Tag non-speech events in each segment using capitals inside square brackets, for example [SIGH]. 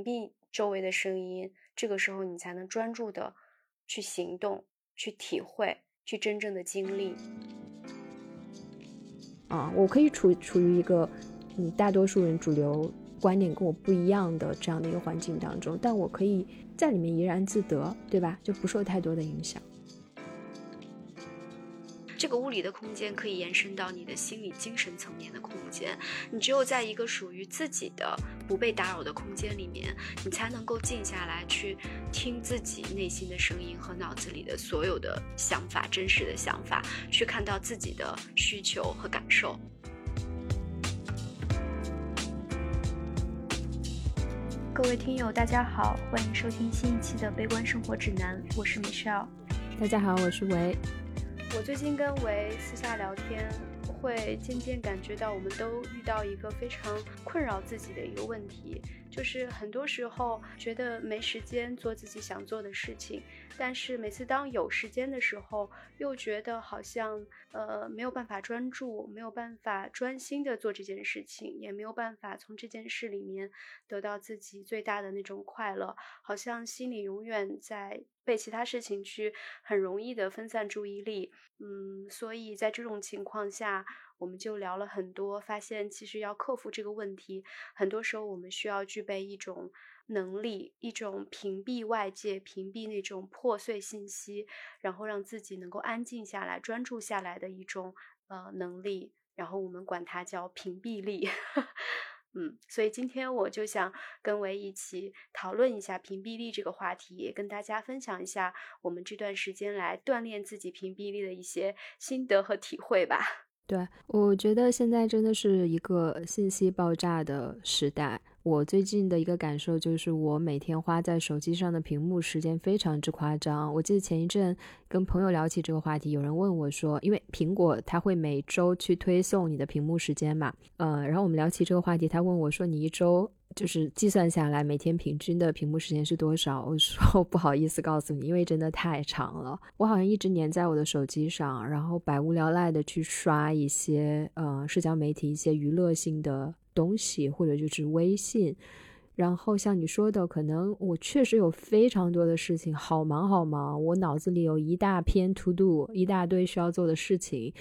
屏蔽周围的声音，这个时候你才能专注的去行动、去体会、去真正的经历。啊，我可以处处于一个你大多数人主流观点跟我不一样的这样的一个环境当中，但我可以在里面怡然自得，对吧？就不受太多的影响。这个物理的空间可以延伸到你的心理、精神层面的空间。你只有在一个属于自己的、不被打扰的空间里面，你才能够静下来去听自己内心的声音和脑子里的所有的想法、真实的想法，去看到自己的需求和感受。各位听友，大家好，欢迎收听新一期的《悲观生活指南》，我是 Michelle。大家好，我是维。我最近跟维私下聊天，会渐渐感觉到，我们都遇到一个非常困扰自己的一个问题，就是很多时候觉得没时间做自己想做的事情，但是每次当有时间的时候，又觉得好像呃没有办法专注，没有办法专心的做这件事情，也没有办法从这件事里面得到自己最大的那种快乐，好像心里永远在。被其他事情去很容易的分散注意力，嗯，所以在这种情况下，我们就聊了很多，发现其实要克服这个问题，很多时候我们需要具备一种能力，一种屏蔽外界、屏蔽那种破碎信息，然后让自己能够安静下来、专注下来的一种呃能力，然后我们管它叫屏蔽力。[LAUGHS] 嗯，所以今天我就想跟维一起讨论一下屏蔽力这个话题，也跟大家分享一下我们这段时间来锻炼自己屏蔽力的一些心得和体会吧。对，我觉得现在真的是一个信息爆炸的时代。我最近的一个感受就是，我每天花在手机上的屏幕时间非常之夸张。我记得前一阵跟朋友聊起这个话题，有人问我说，因为苹果它会每周去推送你的屏幕时间嘛，呃，然后我们聊起这个话题，他问我说，你一周就是计算下来每天平均的屏幕时间是多少？我说 [LAUGHS] 不好意思告诉你，因为真的太长了。我好像一直粘在我的手机上，然后百无聊赖的去刷一些呃社交媒体一些娱乐性的。东西或者就是微信，然后像你说的，可能我确实有非常多的事情，好忙好忙，我脑子里有一大篇 to do，一大堆需要做的事情，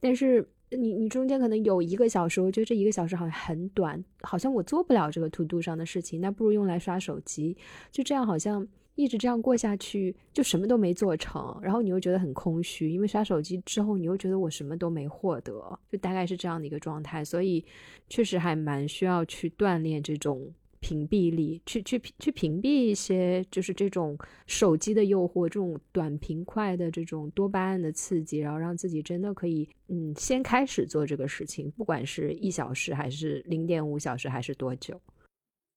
但是你你中间可能有一个小时，我觉得这一个小时好像很短，好像我做不了这个 to do 上的事情，那不如用来刷手机，就这样好像。一直这样过下去，就什么都没做成，然后你又觉得很空虚，因为刷手机之后，你又觉得我什么都没获得，就大概是这样的一个状态。所以，确实还蛮需要去锻炼这种屏蔽力，去去去屏蔽一些就是这种手机的诱惑，这种短平快的这种多巴胺的刺激，然后让自己真的可以，嗯，先开始做这个事情，不管是一小时还是零点五小时还是多久。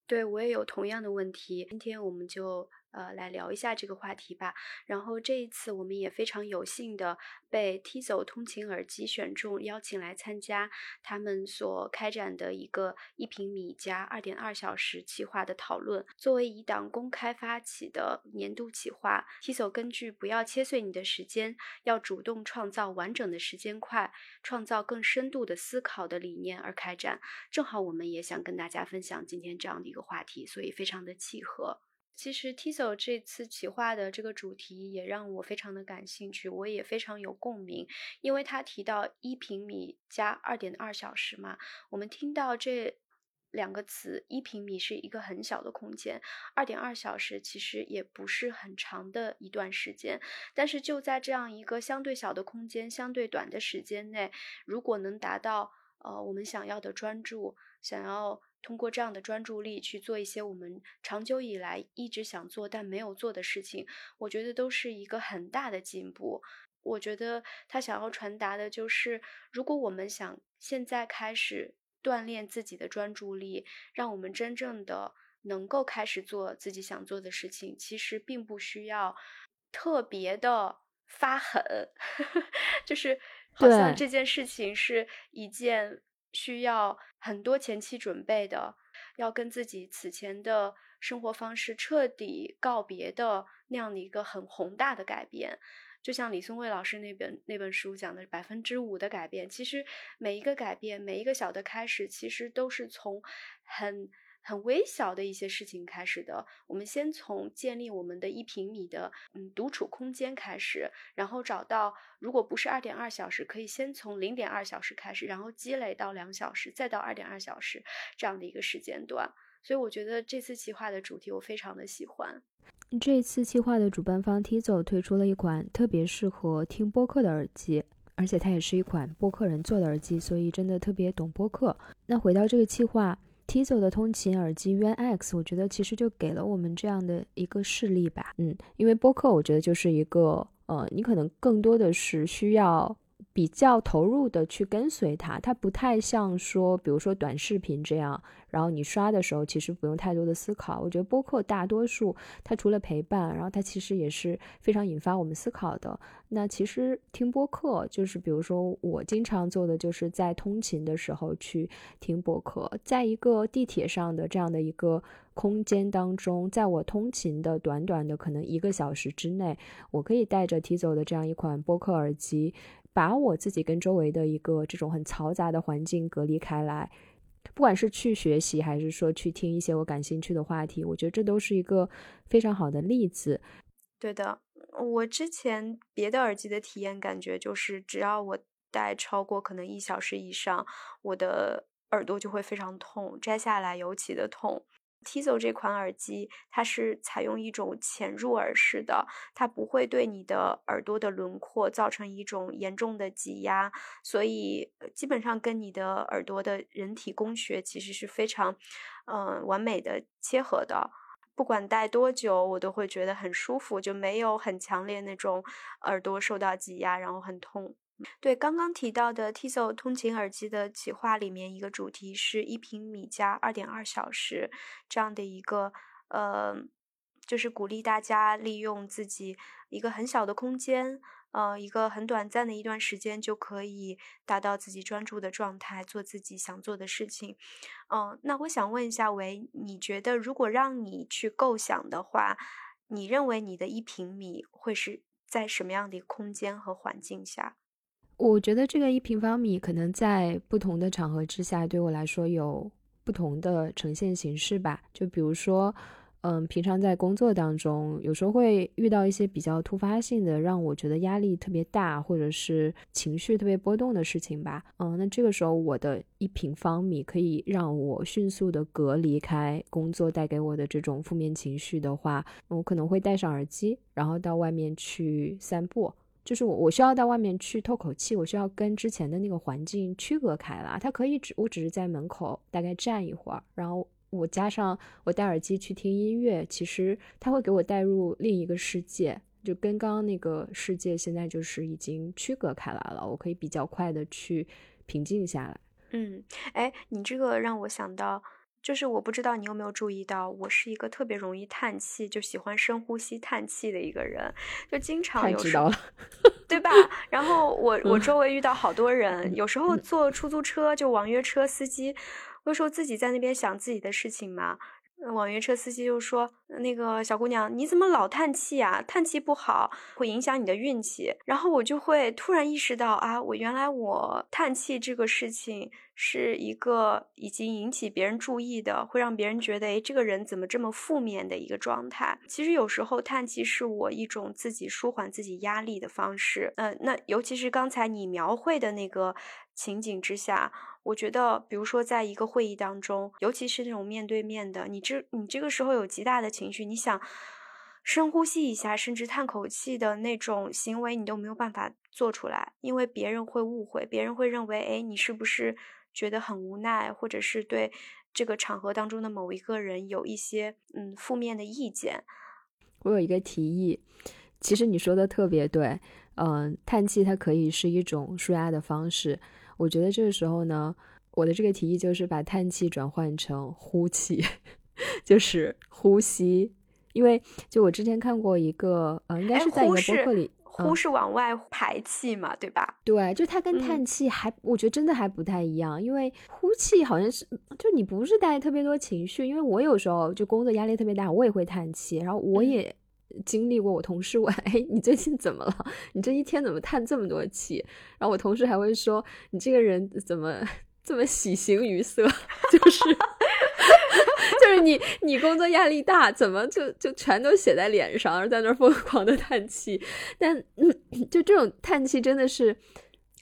对我也有同样的问题，今天我们就。呃，来聊一下这个话题吧。然后这一次我们也非常有幸的被 Tizo 通勤耳机选中，邀请来参加他们所开展的一个一平米加二点二小时企划的讨论。作为一档公开发起的年度企划，Tizo 根据“不要切碎你的时间，要主动创造完整的时间块，创造更深度的思考”的理念而开展。正好我们也想跟大家分享今天这样的一个话题，所以非常的契合。其实 Tizo 这次企划的这个主题也让我非常的感兴趣，我也非常有共鸣，因为他提到一平米加二点二小时嘛，我们听到这两个词，一平米是一个很小的空间，二点二小时其实也不是很长的一段时间，但是就在这样一个相对小的空间、相对短的时间内，如果能达到呃我们想要的专注，想要。通过这样的专注力去做一些我们长久以来一直想做但没有做的事情，我觉得都是一个很大的进步。我觉得他想要传达的就是，如果我们想现在开始锻炼自己的专注力，让我们真正的能够开始做自己想做的事情，其实并不需要特别的发狠，[LAUGHS] 就是好像这件事情是一件。需要很多前期准备的，要跟自己此前的生活方式彻底告别的那样的一个很宏大的改变。就像李松蔚老师那本那本书讲的百分之五的改变，其实每一个改变，每一个小的开始，其实都是从很很微小的一些事情开始的。我们先从建立我们的一平米的嗯独处空间开始，然后找到如果不是二点二小时，可以先从零点二小时开始，然后积累到两小时，再到二点二小时这样的一个时间段。所以我觉得这次企划的主题我非常的喜欢。这次计划的主办方 Tizo 推出了一款特别适合听播客的耳机，而且它也是一款播客人做的耳机，所以真的特别懂播客。那回到这个计划，Tizo 的通勤耳机 Yuan X，我觉得其实就给了我们这样的一个事例吧。嗯，因为播客我觉得就是一个，呃，你可能更多的是需要。比较投入的去跟随它，它不太像说，比如说短视频这样，然后你刷的时候其实不用太多的思考。我觉得播客大多数它除了陪伴，然后它其实也是非常引发我们思考的。那其实听播客就是，比如说我经常做的就是在通勤的时候去听播客，在一个地铁上的这样的一个空间当中，在我通勤的短短的可能一个小时之内，我可以带着提走的这样一款播客耳机。把我自己跟周围的一个这种很嘈杂的环境隔离开来，不管是去学习还是说去听一些我感兴趣的话题，我觉得这都是一个非常好的例子。对的，我之前别的耳机的体验感觉就是，只要我戴超过可能一小时以上，我的耳朵就会非常痛，摘下来尤其的痛。Tizo 这款耳机，它是采用一种潜入耳式的，它不会对你的耳朵的轮廓造成一种严重的挤压，所以基本上跟你的耳朵的人体工学其实是非常，嗯，完美的切合的。不管戴多久，我都会觉得很舒服，就没有很强烈那种耳朵受到挤压，然后很痛。对，刚刚提到的 Tizo 通勤耳机的企划里面，一个主题是一平米加二点二小时这样的一个，呃，就是鼓励大家利用自己一个很小的空间，呃，一个很短暂的一段时间就可以达到自己专注的状态，做自己想做的事情。嗯，那我想问一下维，你觉得如果让你去构想的话，你认为你的一平米会是在什么样的一个空间和环境下？我觉得这个一平方米可能在不同的场合之下，对我来说有不同的呈现形式吧。就比如说，嗯，平常在工作当中，有时候会遇到一些比较突发性的，让我觉得压力特别大，或者是情绪特别波动的事情吧。嗯，那这个时候我的一平方米可以让我迅速的隔离开工作带给我的这种负面情绪的话，我可能会戴上耳机，然后到外面去散步。就是我，我需要到外面去透口气，我需要跟之前的那个环境区隔开了。它可以只，我只是在门口大概站一会儿，然后我加上我戴耳机去听音乐，其实它会给我带入另一个世界，就跟刚刚那个世界现在就是已经区隔开来了。我可以比较快的去平静下来。嗯，哎，你这个让我想到。就是我不知道你有没有注意到，我是一个特别容易叹气，就喜欢深呼吸叹气的一个人，就经常有时候，对吧？然后我 [LAUGHS] 我周围遇到好多人，有时候坐出租车就网约车司机，有时候自己在那边想自己的事情嘛。网约车司机就说：“那个小姑娘，你怎么老叹气啊？叹气不好，会影响你的运气。”然后我就会突然意识到啊，我原来我叹气这个事情是一个已经引起别人注意的，会让别人觉得，哎，这个人怎么这么负面的一个状态？其实有时候叹气是我一种自己舒缓自己压力的方式。嗯，那尤其是刚才你描绘的那个情景之下。我觉得，比如说，在一个会议当中，尤其是那种面对面的，你这你这个时候有极大的情绪，你想深呼吸一下，甚至叹口气的那种行为，你都没有办法做出来，因为别人会误会，别人会认为，哎，你是不是觉得很无奈，或者是对这个场合当中的某一个人有一些嗯负面的意见。我有一个提议，其实你说的特别对，嗯，叹气它可以是一种舒压的方式。我觉得这个时候呢，我的这个提议就是把叹气转换成呼气，[LAUGHS] 就是呼吸。因为就我之前看过一个，呃，应该是在一个博客里，呼是往外排气嘛，对吧？对，就它跟叹气还，我觉得真的还不太一样。因为呼气好像是，就你不是带特别多情绪。因为我有时候就工作压力特别大，我也会叹气，然后我也。经历过，我同事问：“ [LAUGHS] 哎，你最近怎么了？你这一天怎么叹这么多气？”然后我同事还会说：“你这个人怎么 [LAUGHS] 这么喜形于色？” [LAUGHS] 就是就是你 [LAUGHS] 你工作压力大，怎么就就全都写在脸上，而在那疯 [LAUGHS] 狂的叹气？但 [CLEARS THROAT] 就这种叹气真的是。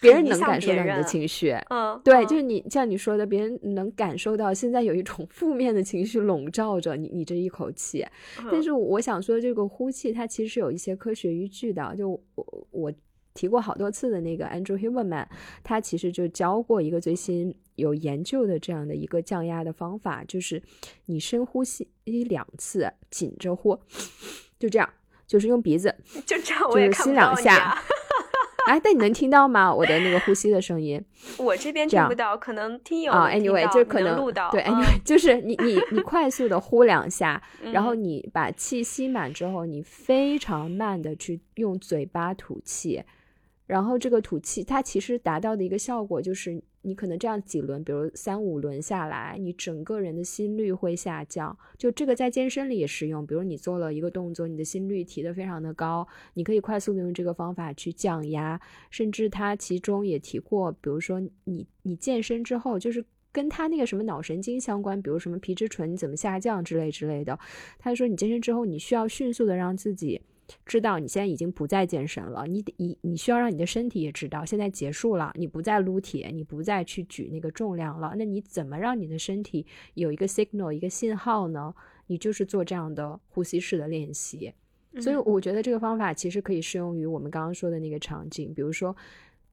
别人能感受到你的情绪，嗯，对，就是你像你说的，别人能感受到现在有一种负面的情绪笼罩着你，你这一口气。但是我想说，这个呼气它其实是有一些科学依据的。就我我提过好多次的那个 Andrew Huberman，他其实就教过一个最新有研究的这样的一个降压的方法，就是你深呼吸一两次，紧着呼，就这样，就是用鼻子，[LAUGHS] 就这样，我也吸两下。哎，但你能听到吗？我的那个呼吸的声音，[LAUGHS] 我这边听不到，可能听友啊，anyway，就可能录到。对，anyway，就是你你你快速的呼两下，然后你把气吸满之后，你非常慢的去用嘴巴吐气。然后这个吐气，它其实达到的一个效果就是，你可能这样几轮，比如三五轮下来，你整个人的心率会下降。就这个在健身里也适用，比如你做了一个动作，你的心率提得非常的高，你可以快速的用这个方法去降压。甚至他其中也提过，比如说你你健身之后，就是跟他那个什么脑神经相关，比如什么皮质醇怎么下降之类之类的。他说你健身之后，你需要迅速的让自己。知道你现在已经不再健身了，你你你需要让你的身体也知道现在结束了，你不再撸铁，你不再去举那个重量了。那你怎么让你的身体有一个 signal 一个信号呢？你就是做这样的呼吸式的练习。所以我觉得这个方法其实可以适用于我们刚刚说的那个场景，比如说。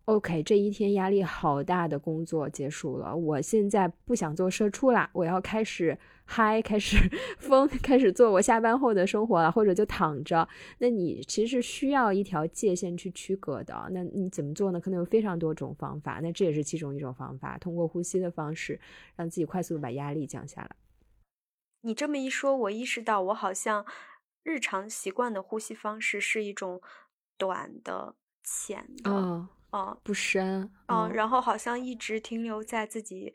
OK，这一天压力好大的工作结束了，我现在不想做社畜啦，我要开始嗨，开始疯，开始做我下班后的生活了，或者就躺着。那你其实需要一条界限去区隔的。那你怎么做呢？可能有非常多种方法，那这也是其中一种方法，通过呼吸的方式，让自己快速的把压力降下来。你这么一说，我意识到我好像日常习惯的呼吸方式是一种短的、浅的。哦，不深，嗯，然后好像一直停留在自己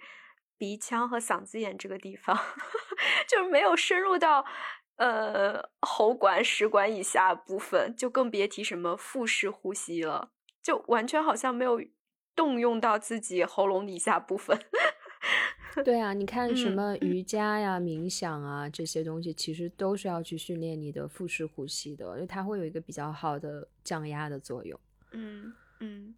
鼻腔和嗓子眼这个地方，[LAUGHS] 就是没有深入到呃喉管、食管以下部分，就更别提什么腹式呼吸了，就完全好像没有动用到自己喉咙以下部分。[LAUGHS] 对啊，你看什么瑜伽呀、冥想啊这些东西，其实都是要去训练你的腹式呼吸的，因为它会有一个比较好的降压的作用。嗯嗯。嗯，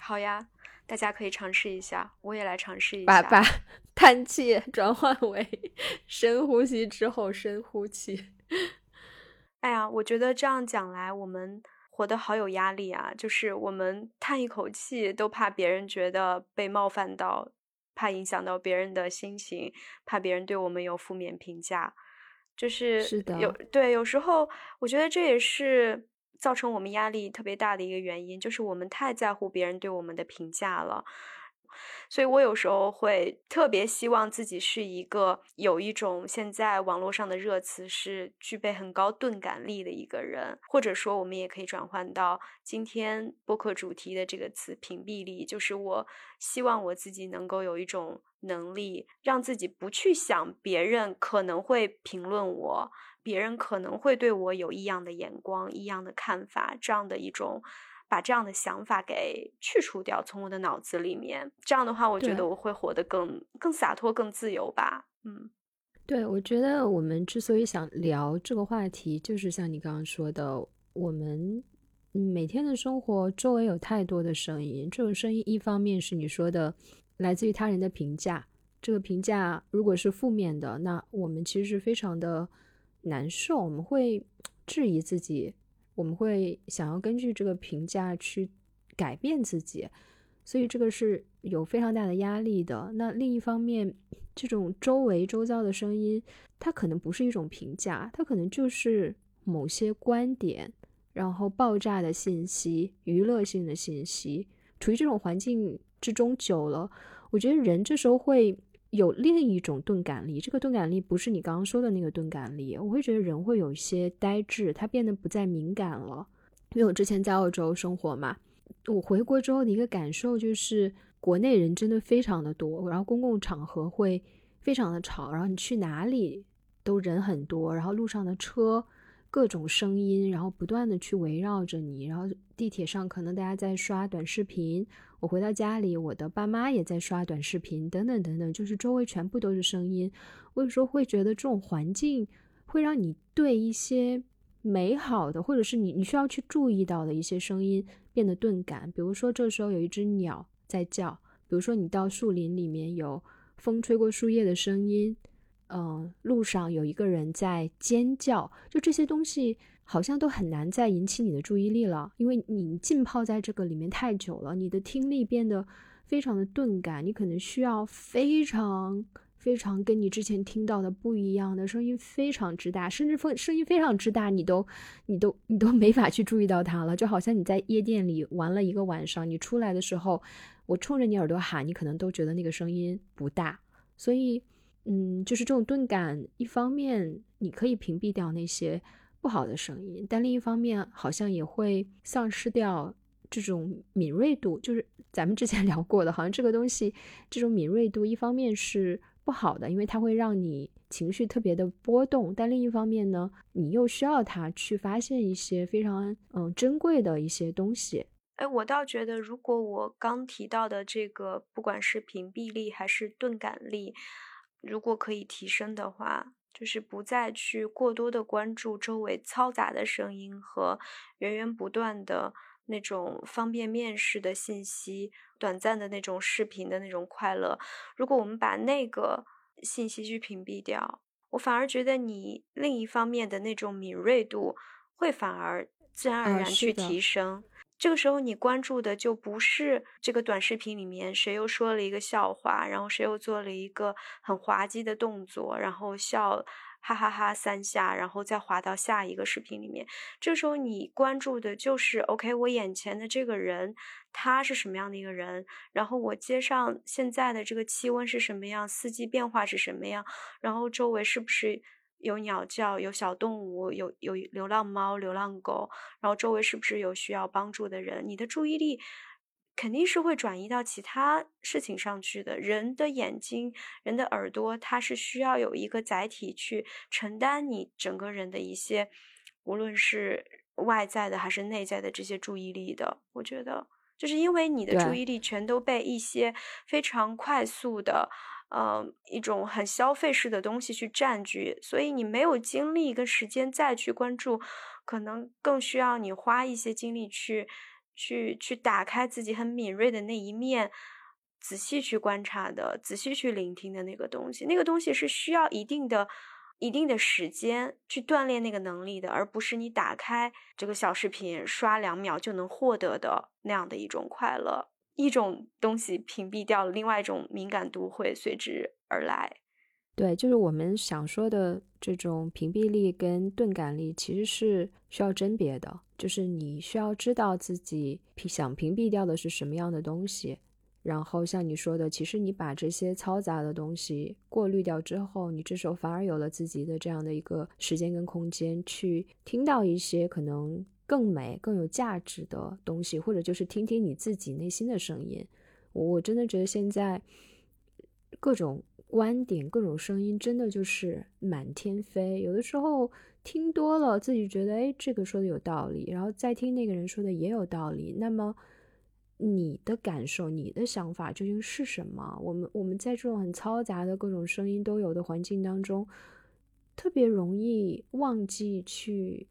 好呀，大家可以尝试一下，我也来尝试一下，把把 [LAUGHS] 叹气转换为 [LAUGHS] 深呼吸之后深呼气。[LAUGHS] 哎呀，我觉得这样讲来，我们活得好有压力啊！就是我们叹一口气，都怕别人觉得被冒犯到，怕影响到别人的心情，怕别人对我们有负面评价。就是是的，有对，有时候我觉得这也是。造成我们压力特别大的一个原因，就是我们太在乎别人对我们的评价了。所以我有时候会特别希望自己是一个有一种现在网络上的热词是具备很高钝感力的一个人，或者说我们也可以转换到今天播客主题的这个词“屏蔽力”，就是我希望我自己能够有一种能力，让自己不去想别人可能会评论我。别人可能会对我有异样的眼光、异样的看法，这样的一种把这样的想法给去除掉，从我的脑子里面。这样的话，我觉得我会活得更更洒脱、更自由吧。嗯，对，我觉得我们之所以想聊这个话题，就是像你刚刚说的，我们每天的生活周围有太多的声音，这种声音一方面是你说的来自于他人的评价，这个评价如果是负面的，那我们其实是非常的。难受，我们会质疑自己，我们会想要根据这个评价去改变自己，所以这个是有非常大的压力的。那另一方面，这种周围周遭的声音，它可能不是一种评价，它可能就是某些观点，然后爆炸的信息、娱乐性的信息，处于这种环境之中久了，我觉得人这时候会。有另一种钝感力，这个钝感力不是你刚刚说的那个钝感力。我会觉得人会有一些呆滞，他变得不再敏感了。因为我之前在澳洲生活嘛，我回国之后的一个感受就是，国内人真的非常的多，然后公共场合会非常的吵，然后你去哪里都人很多，然后路上的车各种声音，然后不断的去围绕着你，然后地铁上可能大家在刷短视频。我回到家里，我的爸妈也在刷短视频，等等等等，就是周围全部都是声音。我有时候会觉得这种环境会让你对一些美好的，或者是你你需要去注意到的一些声音变得钝感。比如说，这时候有一只鸟在叫；比如说，你到树林里面有风吹过树叶的声音。嗯，路上有一个人在尖叫，就这些东西好像都很难再引起你的注意力了，因为你浸泡在这个里面太久了，你的听力变得非常的钝感，你可能需要非常非常跟你之前听到的不一样的声音，非常之大，甚至风声音非常之大，你都你都你都没法去注意到它了，就好像你在夜店里玩了一个晚上，你出来的时候，我冲着你耳朵喊，你可能都觉得那个声音不大，所以。嗯，就是这种钝感，一方面你可以屏蔽掉那些不好的声音，但另一方面好像也会丧失掉这种敏锐度。就是咱们之前 [LAUGHS] 聊过的，好像这个东西这种敏锐度，一方面是不好的，因为它会让你情绪特别的波动；但另一方面呢，你又需要它去发现一些非常嗯珍贵的一些东西。哎，我倒觉得，如果我刚提到的这个，不管是屏蔽力还是钝感力。如果可以提升的话，就是不再去过多的关注周围嘈杂的声音和源源不断的那种方便面式的信息、短暂的那种视频的那种快乐。如果我们把那个信息去屏蔽掉，我反而觉得你另一方面的那种敏锐度会反而自然而然去提升。这个时候，你关注的就不是这个短视频里面谁又说了一个笑话，然后谁又做了一个很滑稽的动作，然后笑哈哈哈三下，然后再滑到下一个视频里面。这时候你关注的就是，OK，我眼前的这个人他是什么样的一个人？然后我街上现在的这个气温是什么样？四季变化是什么样？然后周围是不是？有鸟叫，有小动物，有有流浪猫、流浪狗，然后周围是不是有需要帮助的人？你的注意力肯定是会转移到其他事情上去的。人的眼睛、人的耳朵，它是需要有一个载体去承担你整个人的一些，无论是外在的还是内在的这些注意力的。我觉得，就是因为你的注意力全都被一些非常快速的。呃，一种很消费式的东西去占据，所以你没有精力跟时间再去关注，可能更需要你花一些精力去去去打开自己很敏锐的那一面，仔细去观察的，仔细去聆听的那个东西。那个东西是需要一定的一定的时间去锻炼那个能力的，而不是你打开这个小视频刷两秒就能获得的那样的一种快乐。一种东西屏蔽掉了，另外一种敏感度会随之而来。对，就是我们想说的这种屏蔽力跟钝感力，其实是需要甄别的。就是你需要知道自己想屏蔽掉的是什么样的东西，然后像你说的，其实你把这些嘈杂的东西过滤掉之后，你这时候反而有了自己的这样的一个时间跟空间，去听到一些可能。更美、更有价值的东西，或者就是听听你自己内心的声音。我我真的觉得现在各种观点、各种声音，真的就是满天飞。有的时候听多了，自己觉得哎，这个说的有道理，然后再听那个人说的也有道理。那么你的感受、你的想法究竟是什么？我们我们在这种很嘈杂的各种声音都有的环境当中，特别容易忘记去。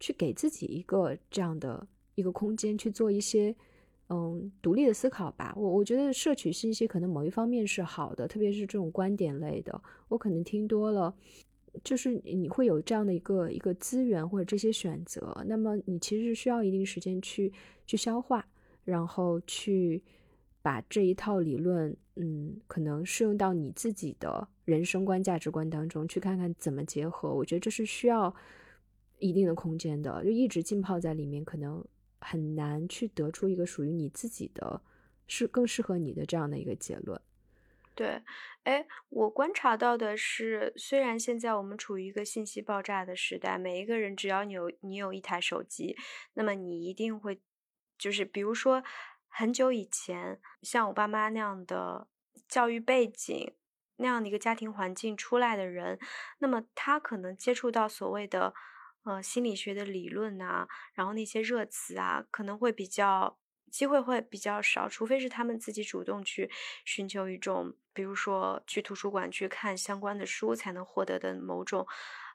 去给自己一个这样的一个空间去做一些嗯独立的思考吧。我我觉得摄取信息可能某一方面是好的，特别是这种观点类的，我可能听多了，就是你会有这样的一个一个资源或者这些选择。那么你其实是需要一定时间去去消化，然后去把这一套理论嗯可能适用到你自己的人生观价值观当中去看看怎么结合。我觉得这是需要。一定的空间的，就一直浸泡在里面，可能很难去得出一个属于你自己的，是更适合你的这样的一个结论。对，哎，我观察到的是，虽然现在我们处于一个信息爆炸的时代，每一个人只要你有你有一台手机，那么你一定会，就是比如说很久以前，像我爸妈那样的教育背景，那样的一个家庭环境出来的人，那么他可能接触到所谓的。呃，心理学的理论啊，然后那些热词啊，可能会比较机会会比较少，除非是他们自己主动去寻求一种，比如说去图书馆去看相关的书才能获得的某种，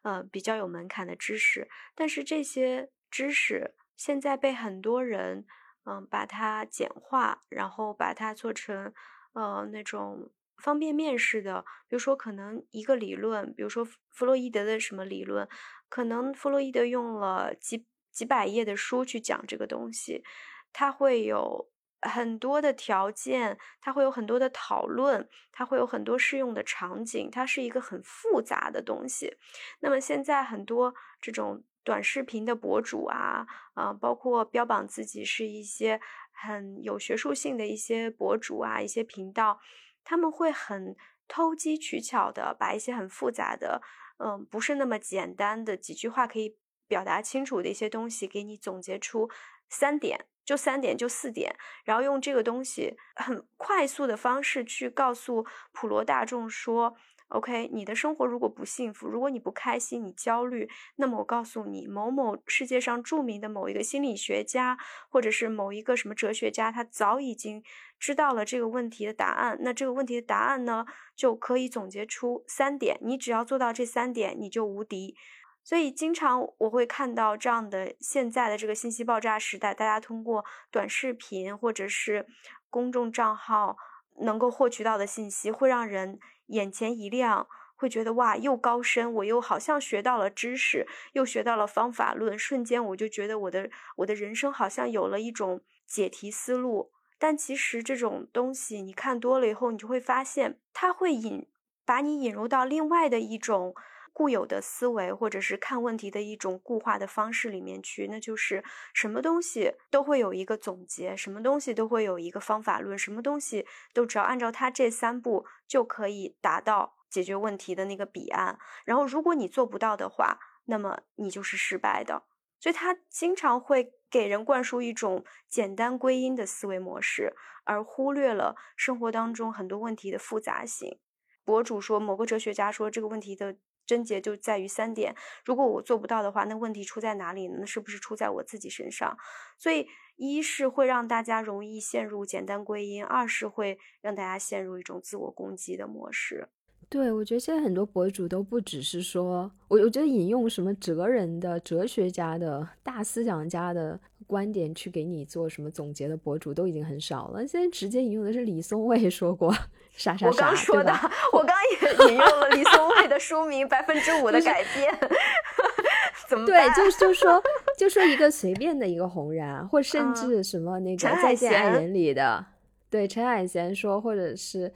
呃，比较有门槛的知识。但是这些知识现在被很多人，嗯，把它简化，然后把它做成，呃，那种方便面式的。比如说，可能一个理论，比如说弗洛伊德的什么理论，可能弗洛伊德用了几几百页的书去讲这个东西。它会有很多的条件，它会有很多的讨论，它会有很多适用的场景，它是一个很复杂的东西。那么现在很多这种短视频的博主啊，啊，包括标榜自己是一些很有学术性的一些博主啊，一些频道，他们会很偷机取巧的把一些很复杂的，嗯，不是那么简单的几句话可以表达清楚的一些东西，给你总结出三点。就三点，就四点，然后用这个东西很快速的方式去告诉普罗大众说：“OK，你的生活如果不幸福，如果你不开心，你焦虑，那么我告诉你，某某世界上著名的某一个心理学家，或者是某一个什么哲学家，他早已经知道了这个问题的答案。那这个问题的答案呢，就可以总结出三点，你只要做到这三点，你就无敌。”所以，经常我会看到这样的现在的这个信息爆炸时代，大家通过短视频或者是公众账号能够获取到的信息，会让人眼前一亮，会觉得哇，又高深，我又好像学到了知识，又学到了方法论，瞬间我就觉得我的我的人生好像有了一种解题思路。但其实这种东西，你看多了以后，你就会发现，它会引把你引入到另外的一种。固有的思维，或者是看问题的一种固化的方式里面去，那就是什么东西都会有一个总结，什么东西都会有一个方法论，什么东西都只要按照它这三步就可以达到解决问题的那个彼岸。然后，如果你做不到的话，那么你就是失败的。所以，他经常会给人灌输一种简单归因的思维模式，而忽略了生活当中很多问题的复杂性。博主说，某个哲学家说这个问题的。症结就在于三点，如果我做不到的话，那问题出在哪里呢？那是不是出在我自己身上？所以，一是会让大家容易陷入简单归因，二是会让大家陷入一种自我攻击的模式。对，我觉得现在很多博主都不只是说，我我觉得引用什么哲人的、哲学家的大思想家的观点去给你做什么总结的博主都已经很少了，现在直接引用的是李松蔚说过。啥啥啥？我刚说的，我刚也引用了李松蔚的书名《百分之五的改变》，[LAUGHS] 怎么对？就 [LAUGHS] 就说就说一个随便的一个红人，或甚至什么那个《再见爱人》里的，对陈海贤说，或者是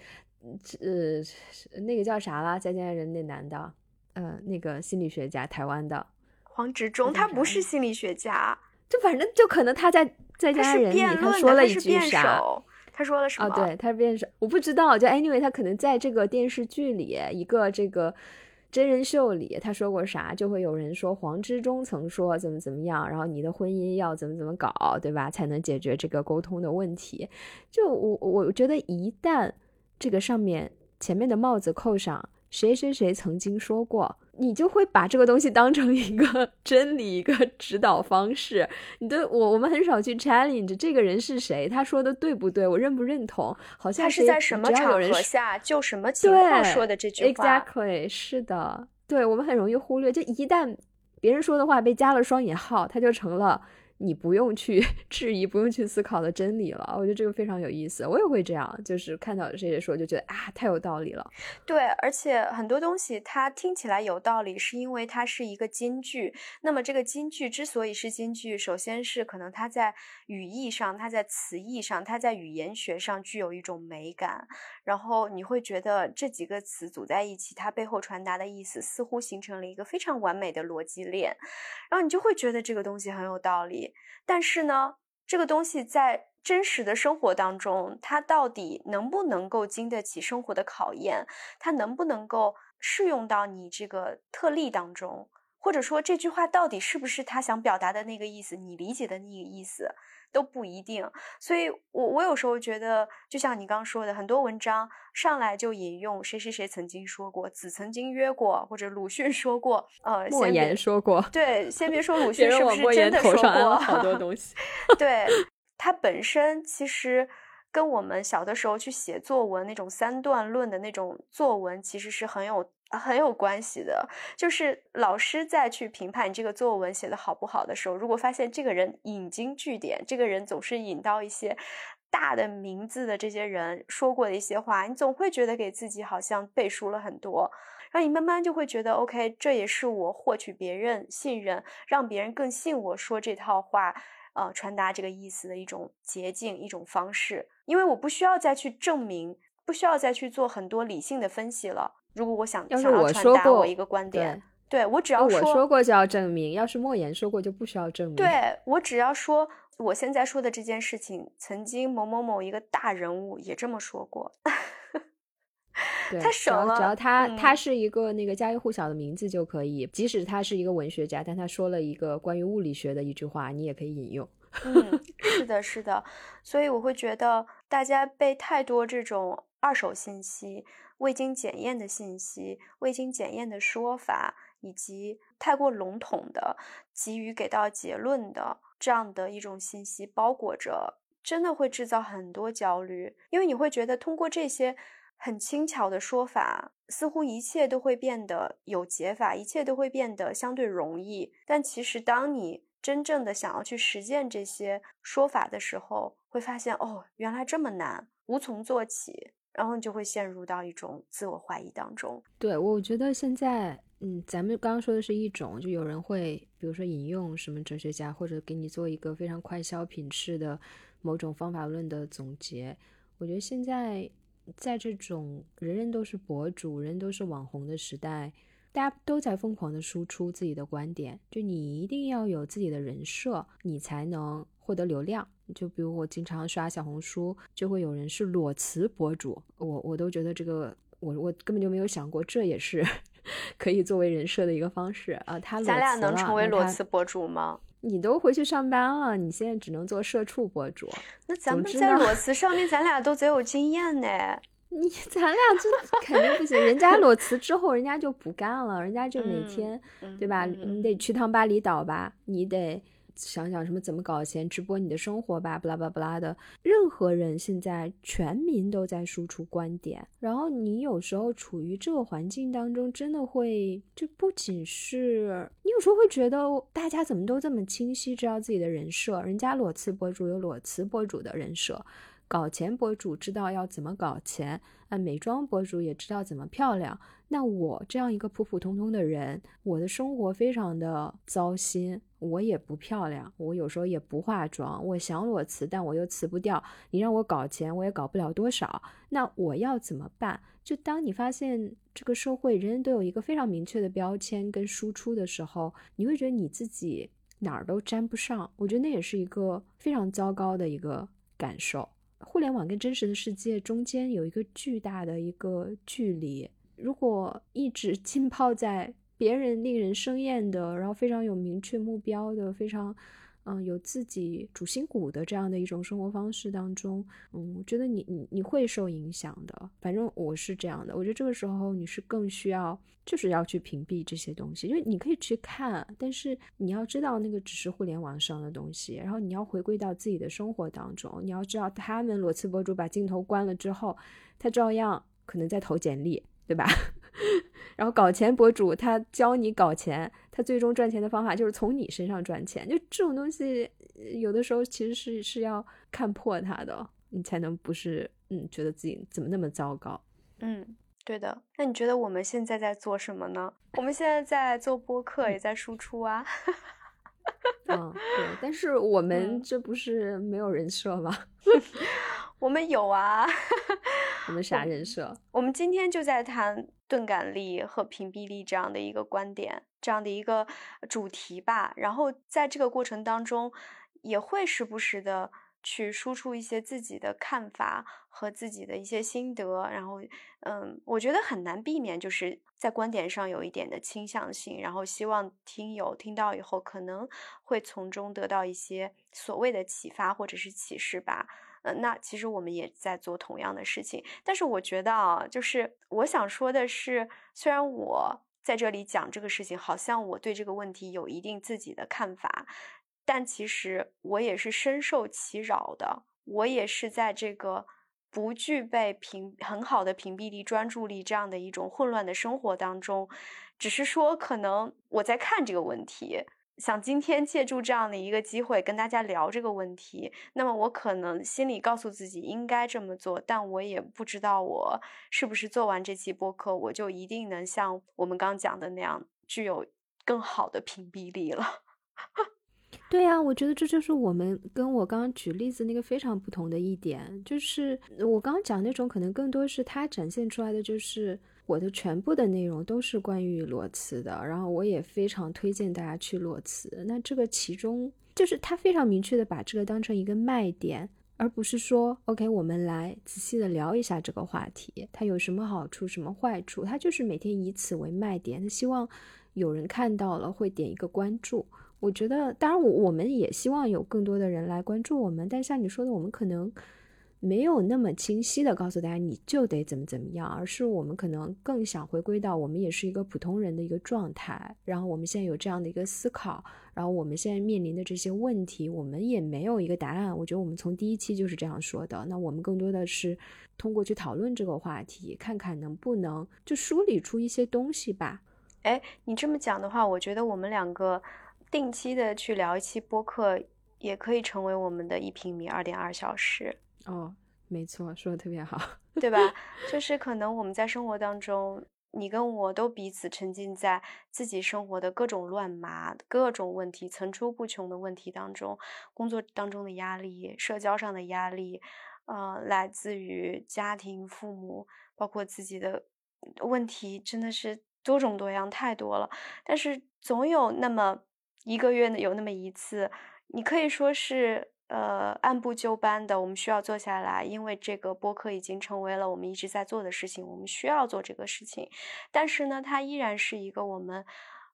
呃那个叫啥了，《再见爱人》那男的，呃那个心理学家，台湾的黄执中，他不是心理学家，就反正就可能他在《再见爱人》里他说了一句啥。他说了什么？哦，对，他是辩手，我不知道。就 anyway，他可能在这个电视剧里，一个这个真人秀里，他说过啥，就会有人说黄执中曾说怎么怎么样，然后你的婚姻要怎么怎么搞，对吧？才能解决这个沟通的问题。就我我觉得，一旦这个上面前面的帽子扣上，谁谁谁曾经说过。你就会把这个东西当成一个 [LAUGHS] 真理，一个指导方式。你的我，我们很少去 challenge 这个人是谁，他说的对不对，我认不认同？好像他是在什么场合下就什么情况说的这句话。Exactly，是的，对我们很容易忽略。就一旦别人说的话被加了双引号，它就成了。你不用去 [LAUGHS] 质疑，不用去思考的真理了。我觉得这个非常有意思，我也会这样，就是看到谁谁说，就觉得啊，太有道理了。对，而且很多东西它听起来有道理，是因为它是一个金句。那么这个金句之所以是金句，首先是可能它在语义上，它在词义上，它在语言学上具有一种美感。然后你会觉得这几个词组在一起，它背后传达的意思似乎形成了一个非常完美的逻辑链。然后你就会觉得这个东西很有道理。但是呢，这个东西在真实的生活当中，它到底能不能够经得起生活的考验？它能不能够适用到你这个特例当中？或者说这句话到底是不是他想表达的那个意思？你理解的那个意思都不一定。所以，我我有时候觉得，就像你刚刚说的，很多文章上来就引用谁谁谁曾经说过，子曾经约过，或者鲁迅说过，呃，莫言说过。对，先别说鲁 [LAUGHS] 迅是不是真的说过好多东西。[LAUGHS] 对。它本身其实跟我们小的时候去写作文那种三段论的那种作文，其实是很有很有关系的。就是老师在去评判你这个作文写的好不好的时候，如果发现这个人引经据典，这个人总是引到一些大的名字的这些人说过的一些话，你总会觉得给自己好像背书了很多。然后你慢慢就会觉得，OK，这也是我获取别人信任，让别人更信我说这套话，呃，传达这个意思的一种捷径、一种方式。因为我不需要再去证明，不需要再去做很多理性的分析了。如果我想想要传达我一个观点，对我只要说我说过就要证明，要是莫言说过就不需要证明。对我只要说我现在说的这件事情，曾经某某某一个大人物也这么说过。太省了，只要他他是一个那个家喻户晓的名字就可以，即使他是一个文学家，但他说了一个关于物理学的一句话，你也可以引用。嗯，[LAUGHS] 是的，是的，所以我会觉得大家被太多这种二手信息、未经检验的信息、未经检验的说法，以及太过笼统的急于给到结论的这样的一种信息包裹着，真的会制造很多焦虑，因为你会觉得通过这些。很轻巧的说法，似乎一切都会变得有解法，一切都会变得相对容易。但其实，当你真正的想要去实践这些说法的时候，会发现哦，原来这么难，无从做起，然后你就会陷入到一种自我怀疑当中。对，我觉得现在，嗯，咱们刚刚说的是一种，就有人会，比如说引用什么哲学家，或者给你做一个非常快消品式的某种方法论的总结。我觉得现在。在这种人人都是博主、人都是网红的时代，大家都在疯狂的输出自己的观点。就你一定要有自己的人设，你才能获得流量。就比如我经常刷小红书，就会有人是裸辞博主，我我都觉得这个，我我根本就没有想过，这也是 [LAUGHS] 可以作为人设的一个方式啊。他咱俩能成为裸辞博主吗？你都回去上班了，你现在只能做社畜博主。那咱们在裸 [LAUGHS] 辞上面，咱俩都贼有经验呢。[LAUGHS] 你咱俩这肯定不行，人家裸辞之后，人家就不干了，人家就每天，对吧？你得去趟巴厘岛吧，你得。想想什么怎么搞钱，直播你的生活吧，不拉不拉不拉的。任何人现在全民都在输出观点，然后你有时候处于这个环境当中，真的会就不仅是你有时候会觉得大家怎么都这么清晰知道自己的人设，人家裸辞博主有裸辞博主的人设，搞钱博主知道要怎么搞钱，啊，美妆博主也知道怎么漂亮。那我这样一个普普通通的人，我的生活非常的糟心。我也不漂亮，我有时候也不化妆。我想裸辞，但我又辞不掉。你让我搞钱，我也搞不了多少。那我要怎么办？就当你发现这个社会人人都有一个非常明确的标签跟输出的时候，你会觉得你自己哪儿都沾不上。我觉得那也是一个非常糟糕的一个感受。互联网跟真实的世界中间有一个巨大的一个距离，如果一直浸泡在。别人令人生厌的，然后非常有明确目标的，非常，嗯，有自己主心骨的这样的一种生活方式当中，嗯，我觉得你你你会受影响的。反正我是这样的，我觉得这个时候你是更需要，就是要去屏蔽这些东西，因为你可以去看，但是你要知道那个只是互联网上的东西，然后你要回归到自己的生活当中，你要知道他们裸辞博主把镜头关了之后，他照样可能在投简历，对吧？[LAUGHS] 然后搞钱博主他教你搞钱，他最终赚钱的方法就是从你身上赚钱。就这种东西，有的时候其实是是要看破他的，你才能不是嗯觉得自己怎么那么糟糕。嗯，对的。那你觉得我们现在在做什么呢？我们现在在做播客，也在输出啊。嗯，对。但是我们这不是没有人设吗？[LAUGHS] 我们有啊。我们 [LAUGHS] 啥人设？我们今天就在谈钝感力和屏蔽力这样的一个观点，这样的一个主题吧。然后在这个过程当中，也会时不时的去输出一些自己的看法和自己的一些心得。然后，嗯，我觉得很难避免，就是在观点上有一点的倾向性。然后，希望听友听到以后，可能会从中得到一些所谓的启发或者是启示吧。嗯，那其实我们也在做同样的事情，但是我觉得啊，就是我想说的是，虽然我在这里讲这个事情，好像我对这个问题有一定自己的看法，但其实我也是深受其扰的，我也是在这个不具备屏很好的屏蔽力、专注力这样的一种混乱的生活当中，只是说可能我在看这个问题。想今天借助这样的一个机会跟大家聊这个问题，那么我可能心里告诉自己应该这么做，但我也不知道我是不是做完这期播客，我就一定能像我们刚讲的那样具有更好的屏蔽力了。[LAUGHS] 对呀，我觉得这就是我们跟我刚刚举例子那个非常不同的一点，就是我刚刚讲那种可能更多是它展现出来的就是。我的全部的内容都是关于裸辞的，然后我也非常推荐大家去裸辞。那这个其中就是他非常明确的把这个当成一个卖点，而不是说 OK，我们来仔细的聊一下这个话题，它有什么好处，什么坏处。他就是每天以此为卖点，他希望有人看到了会点一个关注。我觉得，当然我我们也希望有更多的人来关注我们，但像你说的，我们可能。没有那么清晰的告诉大家你就得怎么怎么样，而是我们可能更想回归到我们也是一个普通人的一个状态，然后我们现在有这样的一个思考，然后我们现在面临的这些问题，我们也没有一个答案。我觉得我们从第一期就是这样说的。那我们更多的是通过去讨论这个话题，看看能不能就梳理出一些东西吧。哎，你这么讲的话，我觉得我们两个定期的去聊一期播客，也可以成为我们的一平米二点二小时。哦，没错，说的特别好，对吧？就是可能我们在生活当中，你跟我都彼此沉浸在自己生活的各种乱麻、各种问题层出不穷的问题当中，工作当中的压力、社交上的压力，呃，来自于家庭、父母，包括自己的问题，真的是多种多样，太多了。但是总有那么一个月，有那么一次，你可以说是。呃，按部就班的，我们需要做下来，因为这个播客已经成为了我们一直在做的事情，我们需要做这个事情。但是呢，它依然是一个我们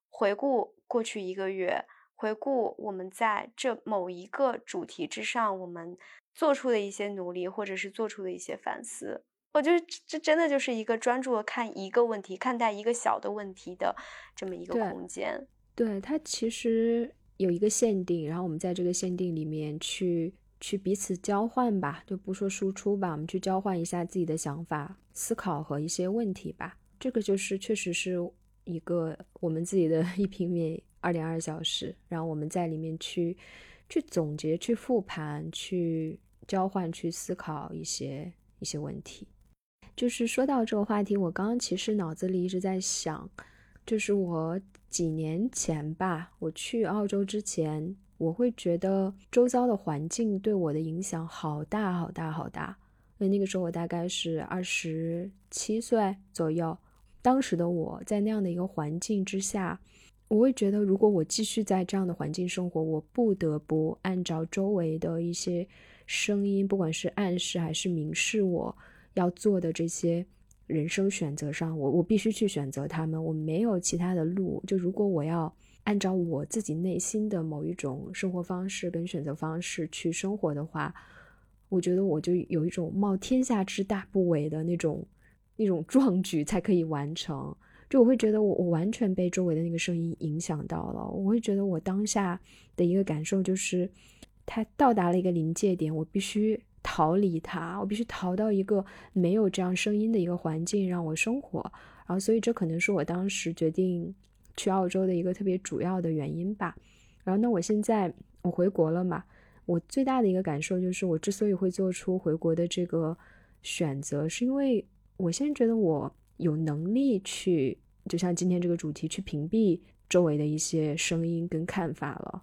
回顾过去一个月，回顾我们在这某一个主题之上，我们做出的一些努力，或者是做出的一些反思。我觉得这真的就是一个专注的看一个问题，看待一个小的问题的这么一个空间。对它其实。有一个限定，然后我们在这个限定里面去去彼此交换吧，就不说输出吧，我们去交换一下自己的想法、思考和一些问题吧。这个就是确实是一个我们自己的一平米二点二小时，然后我们在里面去去总结、去复盘、去交换、去思考一些一些问题。就是说到这个话题，我刚刚其实脑子里一直在想，就是我。几年前吧，我去澳洲之前，我会觉得周遭的环境对我的影响好大好大好大。因为那个时候我大概是二十七岁左右，当时的我在那样的一个环境之下，我会觉得如果我继续在这样的环境生活，我不得不按照周围的一些声音，不管是暗示还是明示我要做的这些。人生选择上，我我必须去选择他们，我没有其他的路。就如果我要按照我自己内心的某一种生活方式跟选择方式去生活的话，我觉得我就有一种冒天下之大不韪的那种那种壮举才可以完成。就我会觉得我我完全被周围的那个声音影响到了，我会觉得我当下的一个感受就是，它到达了一个临界点，我必须。逃离它，我必须逃到一个没有这样声音的一个环境让我生活，然后所以这可能是我当时决定去澳洲的一个特别主要的原因吧。然后那我现在我回国了嘛，我最大的一个感受就是我之所以会做出回国的这个选择，是因为我现在觉得我有能力去，就像今天这个主题，去屏蔽周围的一些声音跟看法了。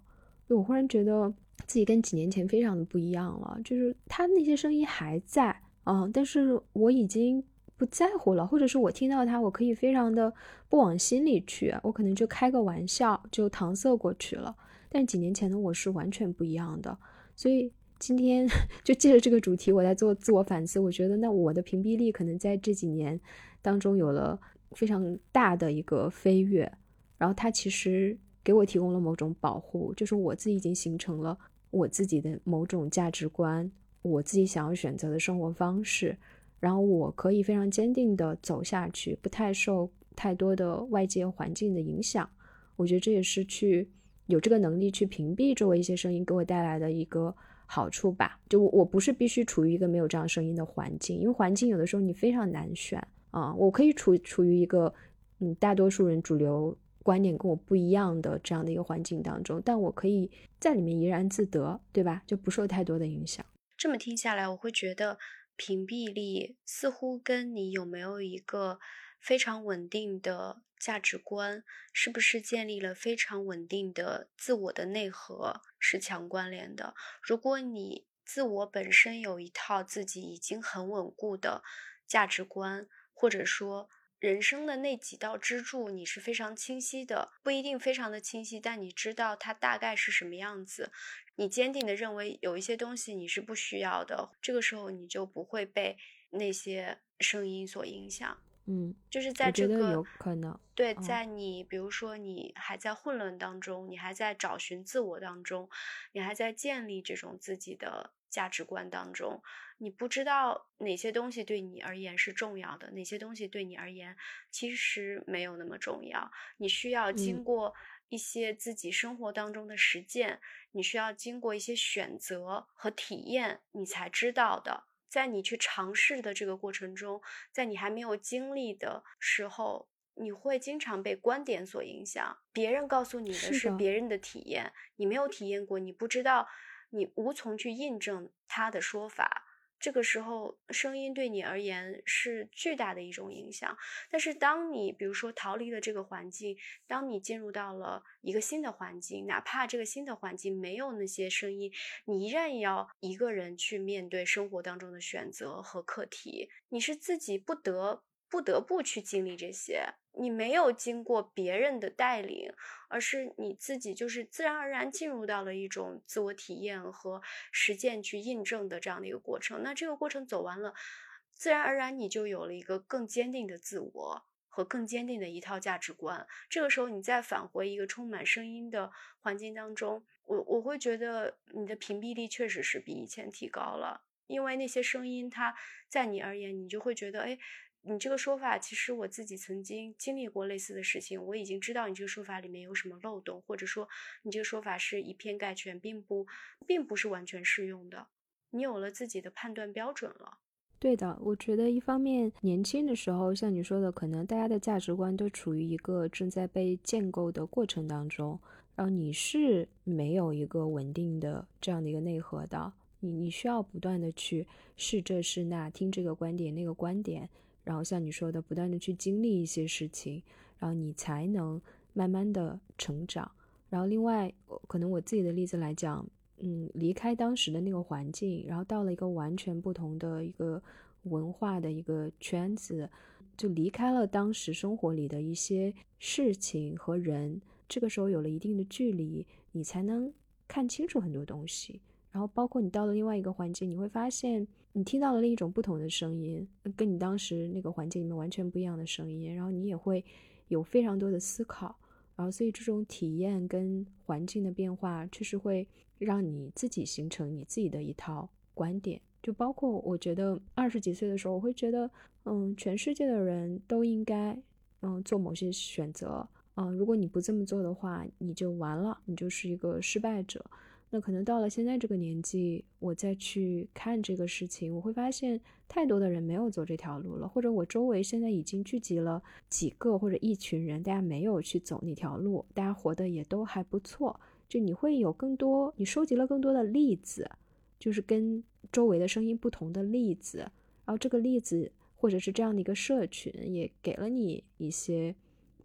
我忽然觉得。自己跟几年前非常的不一样了，就是他那些声音还在啊，但是我已经不在乎了，或者是我听到他，我可以非常的不往心里去，我可能就开个玩笑就搪塞过去了。但几年前的我是完全不一样的，所以今天 [LAUGHS] 就借着这个主题，我在做自我反思。我觉得那我的屏蔽力可能在这几年当中有了非常大的一个飞跃，然后它其实。给我提供了某种保护，就是我自己已经形成了我自己的某种价值观，我自己想要选择的生活方式，然后我可以非常坚定的走下去，不太受太多的外界环境的影响。我觉得这也是去有这个能力去屏蔽周围一些声音给我带来的一个好处吧。就我我不是必须处于一个没有这样声音的环境，因为环境有的时候你非常难选啊。我可以处处于一个嗯大多数人主流观点跟我不一样的这样的一个环境当中，但我可以在里面怡然自得，对吧？就不受太多的影响。这么听下来，我会觉得屏蔽力似乎跟你有没有一个非常稳定的价值观，是不是建立了非常稳定的自我的内核是强关联的。如果你自我本身有一套自己已经很稳固的价值观，或者说人生的那几道支柱你是非常清晰的，不一定非常的清晰，但你知道它大概是什么样子。你坚定的认为有一些东西你是不需要的，这个时候你就不会被那些声音所影响。嗯，就是在这个有可能对，在你比如说你还在混乱当中，你还在找寻自我当中，你还在建立这种自己的价值观当中，你不知道哪些东西对你而言是重要的，哪些东西对你而言其实没有那么重要。你需要经过。一些自己生活当中的实践，你需要经过一些选择和体验，你才知道的。在你去尝试的这个过程中，在你还没有经历的时候，你会经常被观点所影响。别人告诉你的是别人的体验，你没有体验过，你不知道，你无从去印证他的说法。这个时候，声音对你而言是巨大的一种影响。但是，当你比如说逃离了这个环境，当你进入到了一个新的环境，哪怕这个新的环境没有那些声音，你依然要一个人去面对生活当中的选择和课题。你是自己不得。不得不去经历这些，你没有经过别人的带领，而是你自己就是自然而然进入到了一种自我体验和实践去印证的这样的一个过程。那这个过程走完了，自然而然你就有了一个更坚定的自我和更坚定的一套价值观。这个时候，你再返回一个充满声音的环境当中，我我会觉得你的屏蔽力确实是比以前提高了，因为那些声音它在你而言，你就会觉得，哎。你这个说法，其实我自己曾经经历过类似的事情，我已经知道你这个说法里面有什么漏洞，或者说你这个说法是以偏概全，并不，并不是完全适用的。你有了自己的判断标准了。对的，我觉得一方面年轻的时候，像你说的，可能大家的价值观都处于一个正在被建构的过程当中，然后你是没有一个稳定的这样的一个内核的，你你需要不断的去试这试那，听这个观点那个观点。然后像你说的，不断的去经历一些事情，然后你才能慢慢的成长。然后另外，可能我自己的例子来讲，嗯，离开当时的那个环境，然后到了一个完全不同的一个文化的一个圈子，就离开了当时生活里的一些事情和人。这个时候有了一定的距离，你才能看清楚很多东西。然后包括你到了另外一个环境，你会发现。你听到了另一种不同的声音，跟你当时那个环境里面完全不一样的声音，然后你也会有非常多的思考，然后所以这种体验跟环境的变化，确实会让你自己形成你自己的一套观点。就包括我觉得二十几岁的时候，我会觉得，嗯，全世界的人都应该，嗯，做某些选择，嗯，如果你不这么做的话，你就完了，你就是一个失败者。那可能到了现在这个年纪，我再去看这个事情，我会发现太多的人没有走这条路了，或者我周围现在已经聚集了几个或者一群人，大家没有去走那条路，大家活得也都还不错。就你会有更多，你收集了更多的例子，就是跟周围的声音不同的例子，然后这个例子或者是这样的一个社群，也给了你一些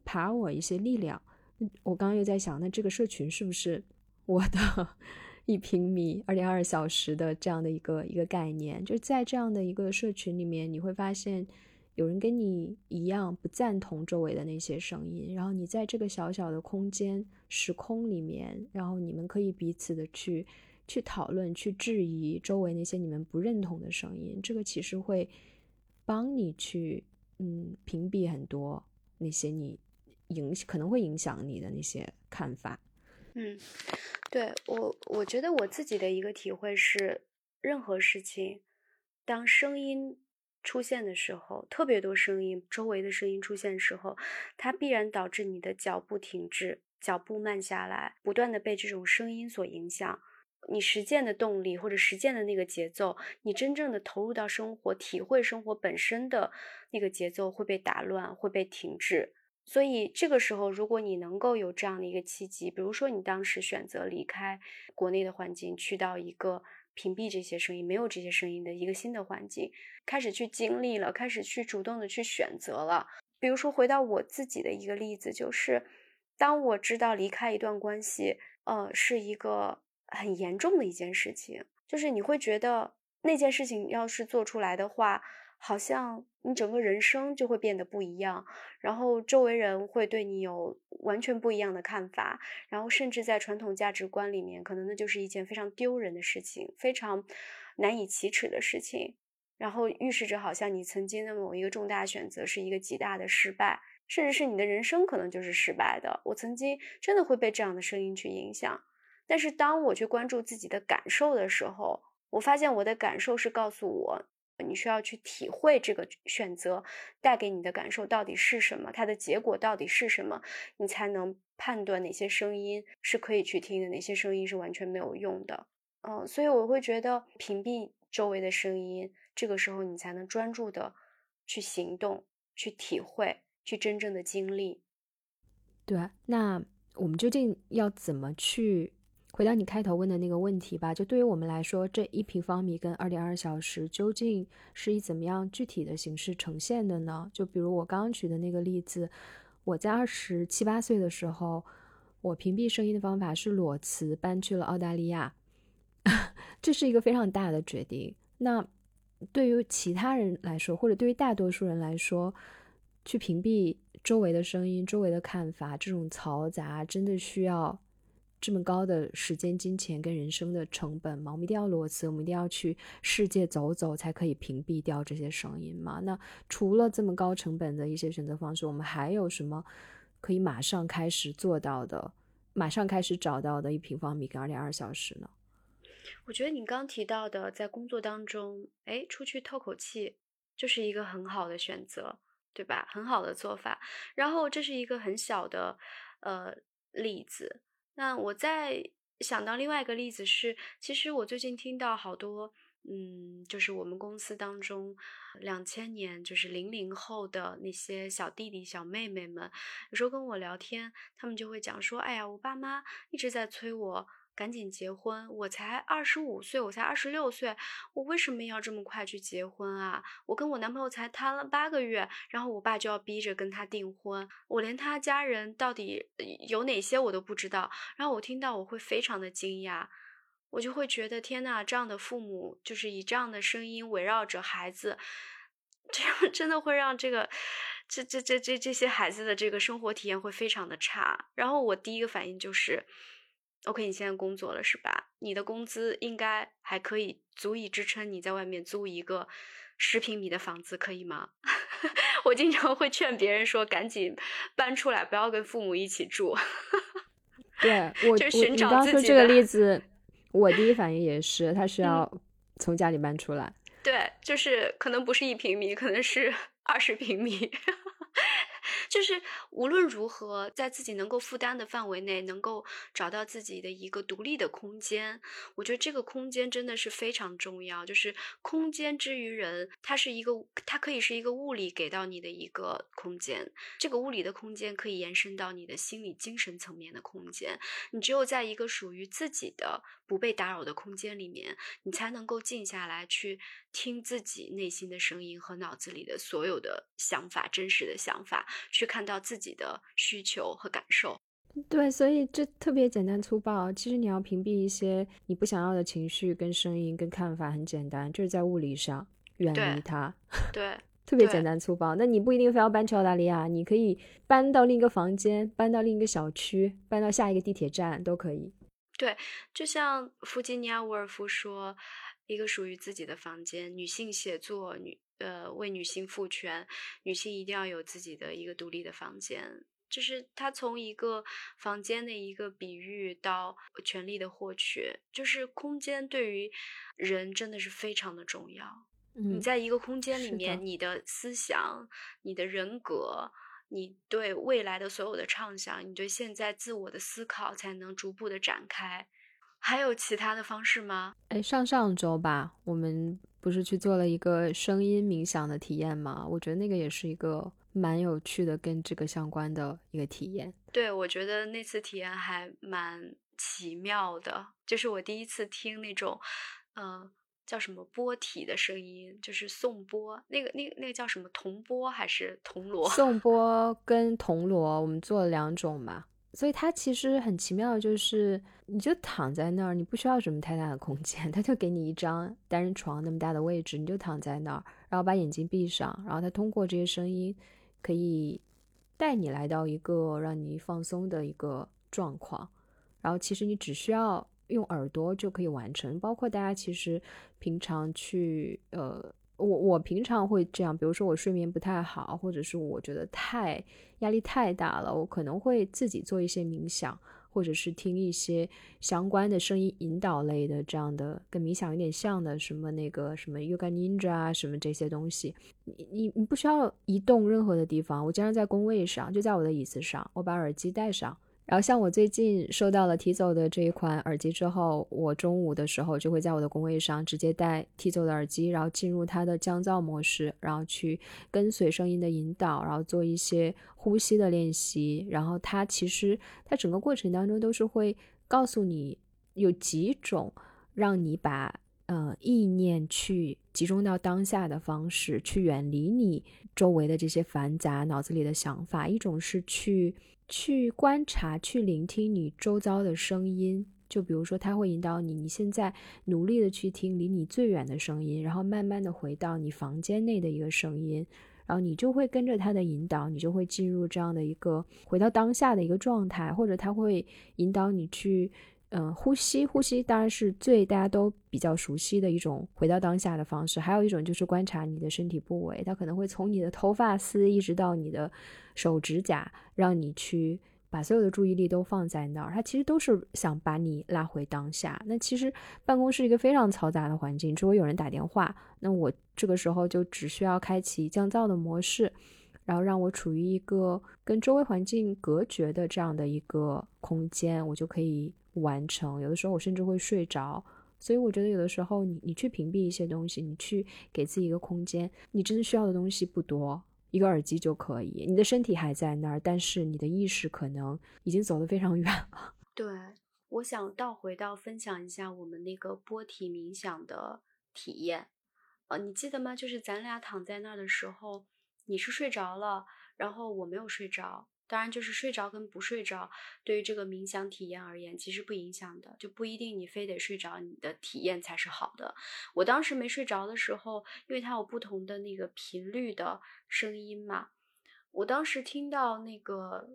power 一些力量。我刚刚又在想，那这个社群是不是？我的 [LAUGHS] 一平米二点二小时的这样的一个一个概念，就在这样的一个社群里面，你会发现有人跟你一样不赞同周围的那些声音，然后你在这个小小的空间时空里面，然后你们可以彼此的去去讨论、去质疑周围那些你们不认同的声音，这个其实会帮你去嗯屏蔽很多那些你影可能会影响你的那些看法。嗯，对我，我觉得我自己的一个体会是，任何事情，当声音出现的时候，特别多声音，周围的声音出现的时候，它必然导致你的脚步停滞，脚步慢下来，不断的被这种声音所影响。你实践的动力或者实践的那个节奏，你真正的投入到生活、体会生活本身的那个节奏会被打乱，会被停滞。所以这个时候，如果你能够有这样的一个契机，比如说你当时选择离开国内的环境，去到一个屏蔽这些声音、没有这些声音的一个新的环境，开始去经历了，开始去主动的去选择了。比如说回到我自己的一个例子，就是当我知道离开一段关系，呃，是一个。很严重的一件事情，就是你会觉得那件事情要是做出来的话，好像你整个人生就会变得不一样，然后周围人会对你有完全不一样的看法，然后甚至在传统价值观里面，可能那就是一件非常丢人的事情，非常难以启齿的事情，然后预示着好像你曾经的某一个重大选择是一个极大的失败，甚至是你的人生可能就是失败的。我曾经真的会被这样的声音去影响。但是当我去关注自己的感受的时候，我发现我的感受是告诉我，你需要去体会这个选择带给你的感受到底是什么，它的结果到底是什么，你才能判断哪些声音是可以去听的，哪些声音是完全没有用的。嗯，所以我会觉得屏蔽周围的声音，这个时候你才能专注的去行动，去体会，去真正的经历。对，那我们究竟要怎么去？回到你开头问的那个问题吧，就对于我们来说，这一平方米跟二点二小时究竟是以怎么样具体的形式呈现的呢？就比如我刚刚举的那个例子，我在二十七八岁的时候，我屏蔽声音的方法是裸辞，搬去了澳大利亚，[LAUGHS] 这是一个非常大的决定。那对于其他人来说，或者对于大多数人来说，去屏蔽周围的声音、周围的看法，这种嘈杂，真的需要。这么高的时间、金钱跟人生的成本吗？我们一定要裸辞，我们一定要去世界走走，才可以屏蔽掉这些声音吗？那除了这么高成本的一些选择方式，我们还有什么可以马上开始做到的？马上开始找到的一平方米跟二点二小时呢？我觉得你刚提到的，在工作当中，哎，出去透口气，就是一个很好的选择，对吧？很好的做法。然后这是一个很小的呃例子。那我再想到另外一个例子是，其实我最近听到好多，嗯，就是我们公司当中两千年就是零零后的那些小弟弟小妹妹们，有时候跟我聊天，他们就会讲说，哎呀，我爸妈一直在催我。赶紧结婚！我才二十五岁，我才二十六岁，我为什么要这么快去结婚啊？我跟我男朋友才谈了八个月，然后我爸就要逼着跟他订婚，我连他家人到底有哪些我都不知道。然后我听到我会非常的惊讶，我就会觉得天呐，这样的父母就是以这样的声音围绕着孩子，[LAUGHS] 这样真的会让这个这这这这这些孩子的这个生活体验会非常的差。然后我第一个反应就是。OK，你现在工作了是吧？你的工资应该还可以，足以支撑你在外面租一个十平米的房子，可以吗？[LAUGHS] 我经常会劝别人说，赶紧搬出来，不要跟父母一起住。对 [LAUGHS] 我，我你刚说这个例子，我第一反应也是，他需要从家里搬出来。对，就是可能不是一平米，可能是二十平米。就是无论如何，在自己能够负担的范围内，能够找到自己的一个独立的空间。我觉得这个空间真的是非常重要。就是空间之于人，它是一个，它可以是一个物理给到你的一个空间。这个物理的空间可以延伸到你的心理、精神层面的空间。你只有在一个属于自己的、不被打扰的空间里面，你才能够静下来去听自己内心的声音和脑子里的所有的想法、真实的想法。去看到自己的需求和感受，对，所以这特别简单粗暴。其实你要屏蔽一些你不想要的情绪、跟声音、跟看法，很简单，就是在物理上远离它。对，[LAUGHS] 特别简单粗暴。那你不一定非要搬去澳大利亚，你可以搬到另一个房间，搬到另一个小区，搬到下一个地铁站都可以。对，就像弗吉尼亚·沃尔夫说：“一个属于自己的房间，女性写作女。”呃，为女性赋权，女性一定要有自己的一个独立的房间。就是他从一个房间的一个比喻到权力的获取，就是空间对于人真的是非常的重要。你在一个空间里面，你的思想、你的人格、你对未来的所有的畅想，你对现在自我的思考才能逐步的展开。还有其他的方式吗？哎，上上周吧，我们不是去做了一个声音冥想的体验吗？我觉得那个也是一个蛮有趣的，跟这个相关的一个体验。对，我觉得那次体验还蛮奇妙的，就是我第一次听那种，嗯，叫什么波体的声音，就是颂钵，那个、那个、那个叫什么铜钵还是铜锣？[LAUGHS] 颂钵跟铜锣，我们做了两种嘛。所以它其实很奇妙，就是你就躺在那儿，你不需要什么太大的空间，[LAUGHS] 他就给你一张单人床那么大的位置，你就躺在那儿，然后把眼睛闭上，然后他通过这些声音，可以带你来到一个让你放松的一个状况，然后其实你只需要用耳朵就可以完成，包括大家其实平常去呃。我我平常会这样，比如说我睡眠不太好，或者是我觉得太压力太大了，我可能会自己做一些冥想，或者是听一些相关的声音引导类的这样的，跟冥想有点像的，什么那个什么 Yoga Ninja 啊，什么这些东西，你你你不需要移动任何的地方，我经常在工位上，就在我的椅子上，我把耳机戴上。然后像我最近收到了 T 走的这一款耳机之后，我中午的时候就会在我的工位上直接戴 T 走的耳机，然后进入它的降噪模式，然后去跟随声音的引导，然后做一些呼吸的练习。然后它其实它整个过程当中都是会告诉你有几种让你把呃意念去集中到当下的方式，去远离你周围的这些繁杂脑子里的想法。一种是去。去观察，去聆听你周遭的声音。就比如说，他会引导你，你现在努力的去听离你最远的声音，然后慢慢的回到你房间内的一个声音，然后你就会跟着他的引导，你就会进入这样的一个回到当下的一个状态，或者他会引导你去。嗯，呼吸，呼吸当然是最大家都比较熟悉的一种回到当下的方式。还有一种就是观察你的身体部位，它可能会从你的头发丝一直到你的手指甲，让你去把所有的注意力都放在那儿。它其实都是想把你拉回当下。那其实办公室一个非常嘈杂的环境，如果有人打电话，那我这个时候就只需要开启降噪的模式，然后让我处于一个跟周围环境隔绝的这样的一个空间，我就可以。完成，有的时候我甚至会睡着，所以我觉得有的时候你你去屏蔽一些东西，你去给自己一个空间，你真的需要的东西不多，一个耳机就可以。你的身体还在那儿，但是你的意识可能已经走得非常远了。[LAUGHS] 对，我想倒回到分享一下我们那个波体冥想的体验，呃，你记得吗？就是咱俩躺在那儿的时候，你是睡着了，然后我没有睡着。当然，就是睡着跟不睡着，对于这个冥想体验而言，其实不影响的，就不一定你非得睡着，你的体验才是好的。我当时没睡着的时候，因为它有不同的那个频率的声音嘛，我当时听到那个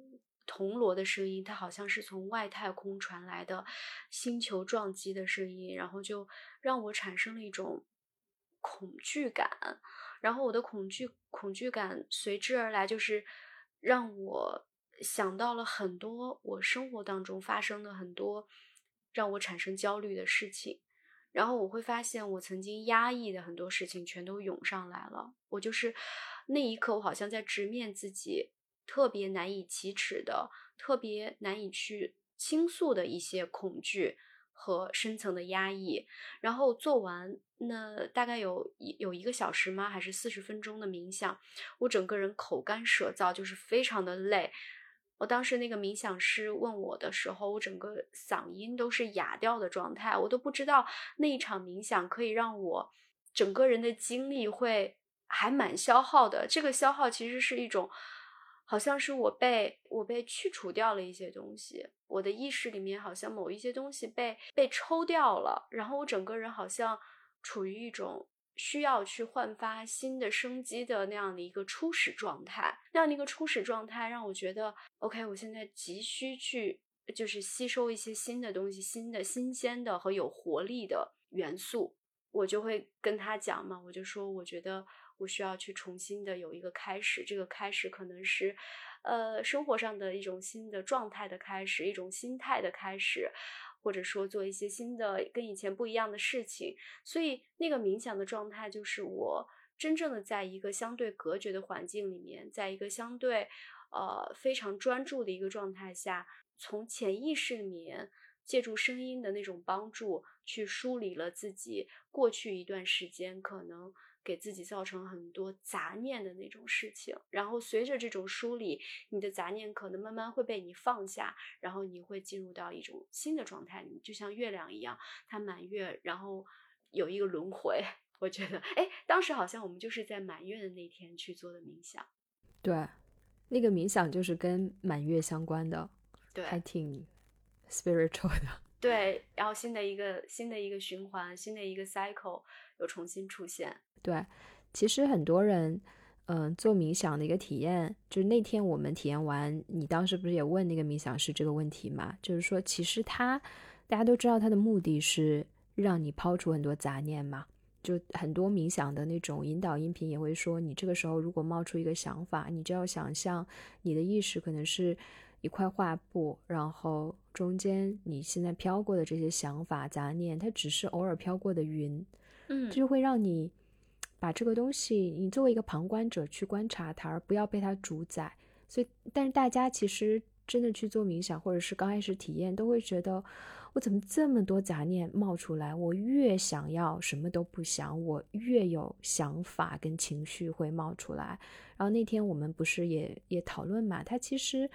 铜锣的声音，它好像是从外太空传来的星球撞击的声音，然后就让我产生了一种恐惧感，然后我的恐惧恐惧感随之而来就是。让我想到了很多我生活当中发生的很多让我产生焦虑的事情，然后我会发现我曾经压抑的很多事情全都涌上来了。我就是那一刻，我好像在直面自己特别难以启齿的、特别难以去倾诉的一些恐惧。和深层的压抑，然后做完那大概有一有一个小时吗？还是四十分钟的冥想？我整个人口干舌燥，就是非常的累。我当时那个冥想师问我的时候，我整个嗓音都是哑掉的状态，我都不知道那一场冥想可以让我整个人的精力会还蛮消耗的。这个消耗其实是一种。好像是我被我被去除掉了一些东西，我的意识里面好像某一些东西被被抽掉了，然后我整个人好像处于一种需要去焕发新的生机的那样的一个初始状态，那样的一个初始状态让我觉得，OK，我现在急需去就是吸收一些新的东西，新的新鲜的和有活力的元素，我就会跟他讲嘛，我就说我觉得。我需要去重新的有一个开始，这个开始可能是，呃，生活上的一种新的状态的开始，一种心态的开始，或者说做一些新的跟以前不一样的事情。所以那个冥想的状态就是我真正的在一个相对隔绝的环境里面，在一个相对呃非常专注的一个状态下，从潜意识里面借助声音的那种帮助，去梳理了自己过去一段时间可能。给自己造成很多杂念的那种事情，然后随着这种梳理，你的杂念可能慢慢会被你放下，然后你会进入到一种新的状态里，就像月亮一样，它满月，然后有一个轮回。[LAUGHS] 我觉得，哎，当时好像我们就是在满月的那天去做的冥想，对，那个冥想就是跟满月相关的，对，还挺 spiritual 的，[LAUGHS] 对，然后新的一个新的一个循环，新的一个 cycle 又重新出现。对，其实很多人，嗯，做冥想的一个体验，就是那天我们体验完，你当时不是也问那个冥想师这个问题嘛？就是说，其实他，大家都知道他的目的是让你抛除很多杂念嘛。就很多冥想的那种引导音频也会说，你这个时候如果冒出一个想法，你就要想象你的意识可能是一块画布，然后中间你现在飘过的这些想法杂念，它只是偶尔飘过的云，嗯，就会让你。把这个东西，你作为一个旁观者去观察它，而不要被它主宰。所以，但是大家其实真的去做冥想，或者是刚开始体验，都会觉得我怎么这么多杂念冒出来？我越想要什么都不想，我越有想法跟情绪会冒出来。然后那天我们不是也也讨论嘛？它其实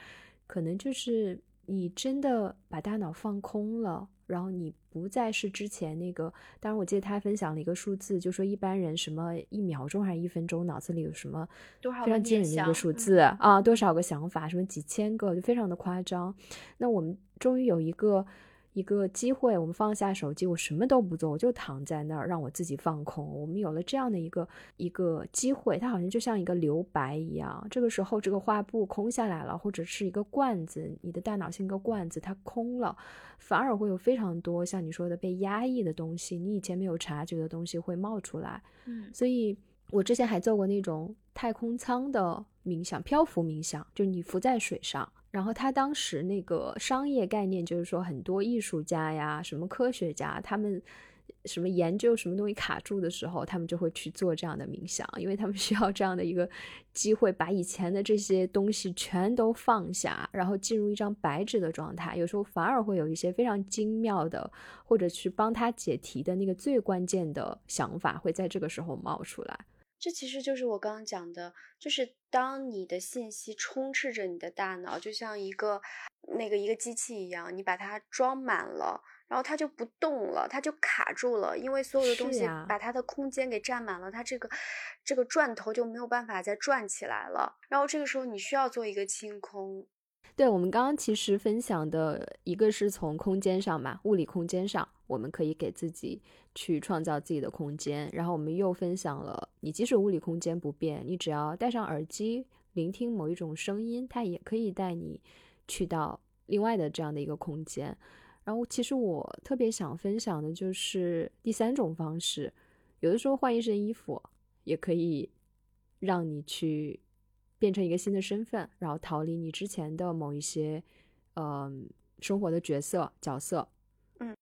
可能就是你真的把大脑放空了。然后你不再是之前那个，当然我记得他分享了一个数字，就说一般人什么一秒钟还是一分钟，脑子里有什么非常惊人的一个数字啊，多少个想法，什么几千个，就非常的夸张。那我们终于有一个。一个机会，我们放下手机，我什么都不做，我就躺在那儿，让我自己放空。我们有了这样的一个一个机会，它好像就像一个留白一样。这个时候，这个画布空下来了，或者是一个罐子，你的大脑像一个罐子，它空了，反而会有非常多像你说的被压抑的东西，你以前没有察觉的东西会冒出来。嗯，所以我之前还做过那种太空舱的冥想，漂浮冥想，就你浮在水上。然后他当时那个商业概念就是说，很多艺术家呀、什么科学家，他们什么研究什么东西卡住的时候，他们就会去做这样的冥想，因为他们 [LAUGHS] 需要这样的一个机会，把以前的这些东西全都放下，然后进入一张白纸的状态。有时候反而会有一些非常精妙的，或者去帮他解题的那个最关键的想法，会在这个时候冒出来。这其实就是我刚刚讲的，就是当你的信息充斥着你的大脑，就像一个那个一个机器一样，你把它装满了，然后它就不动了，它就卡住了，因为所有的东西把它的空间给占满了，它这个这个转头就没有办法再转起来了。然后这个时候你需要做一个清空。对我们刚刚其实分享的一个是从空间上嘛，物理空间上，我们可以给自己去创造自己的空间。然后我们又分享了，你即使物理空间不变，你只要戴上耳机聆听某一种声音，它也可以带你去到另外的这样的一个空间。然后其实我特别想分享的就是第三种方式，有的时候换一身衣服也可以让你去。变成一个新的身份，然后逃离你之前的某一些，嗯，生活的角色角色。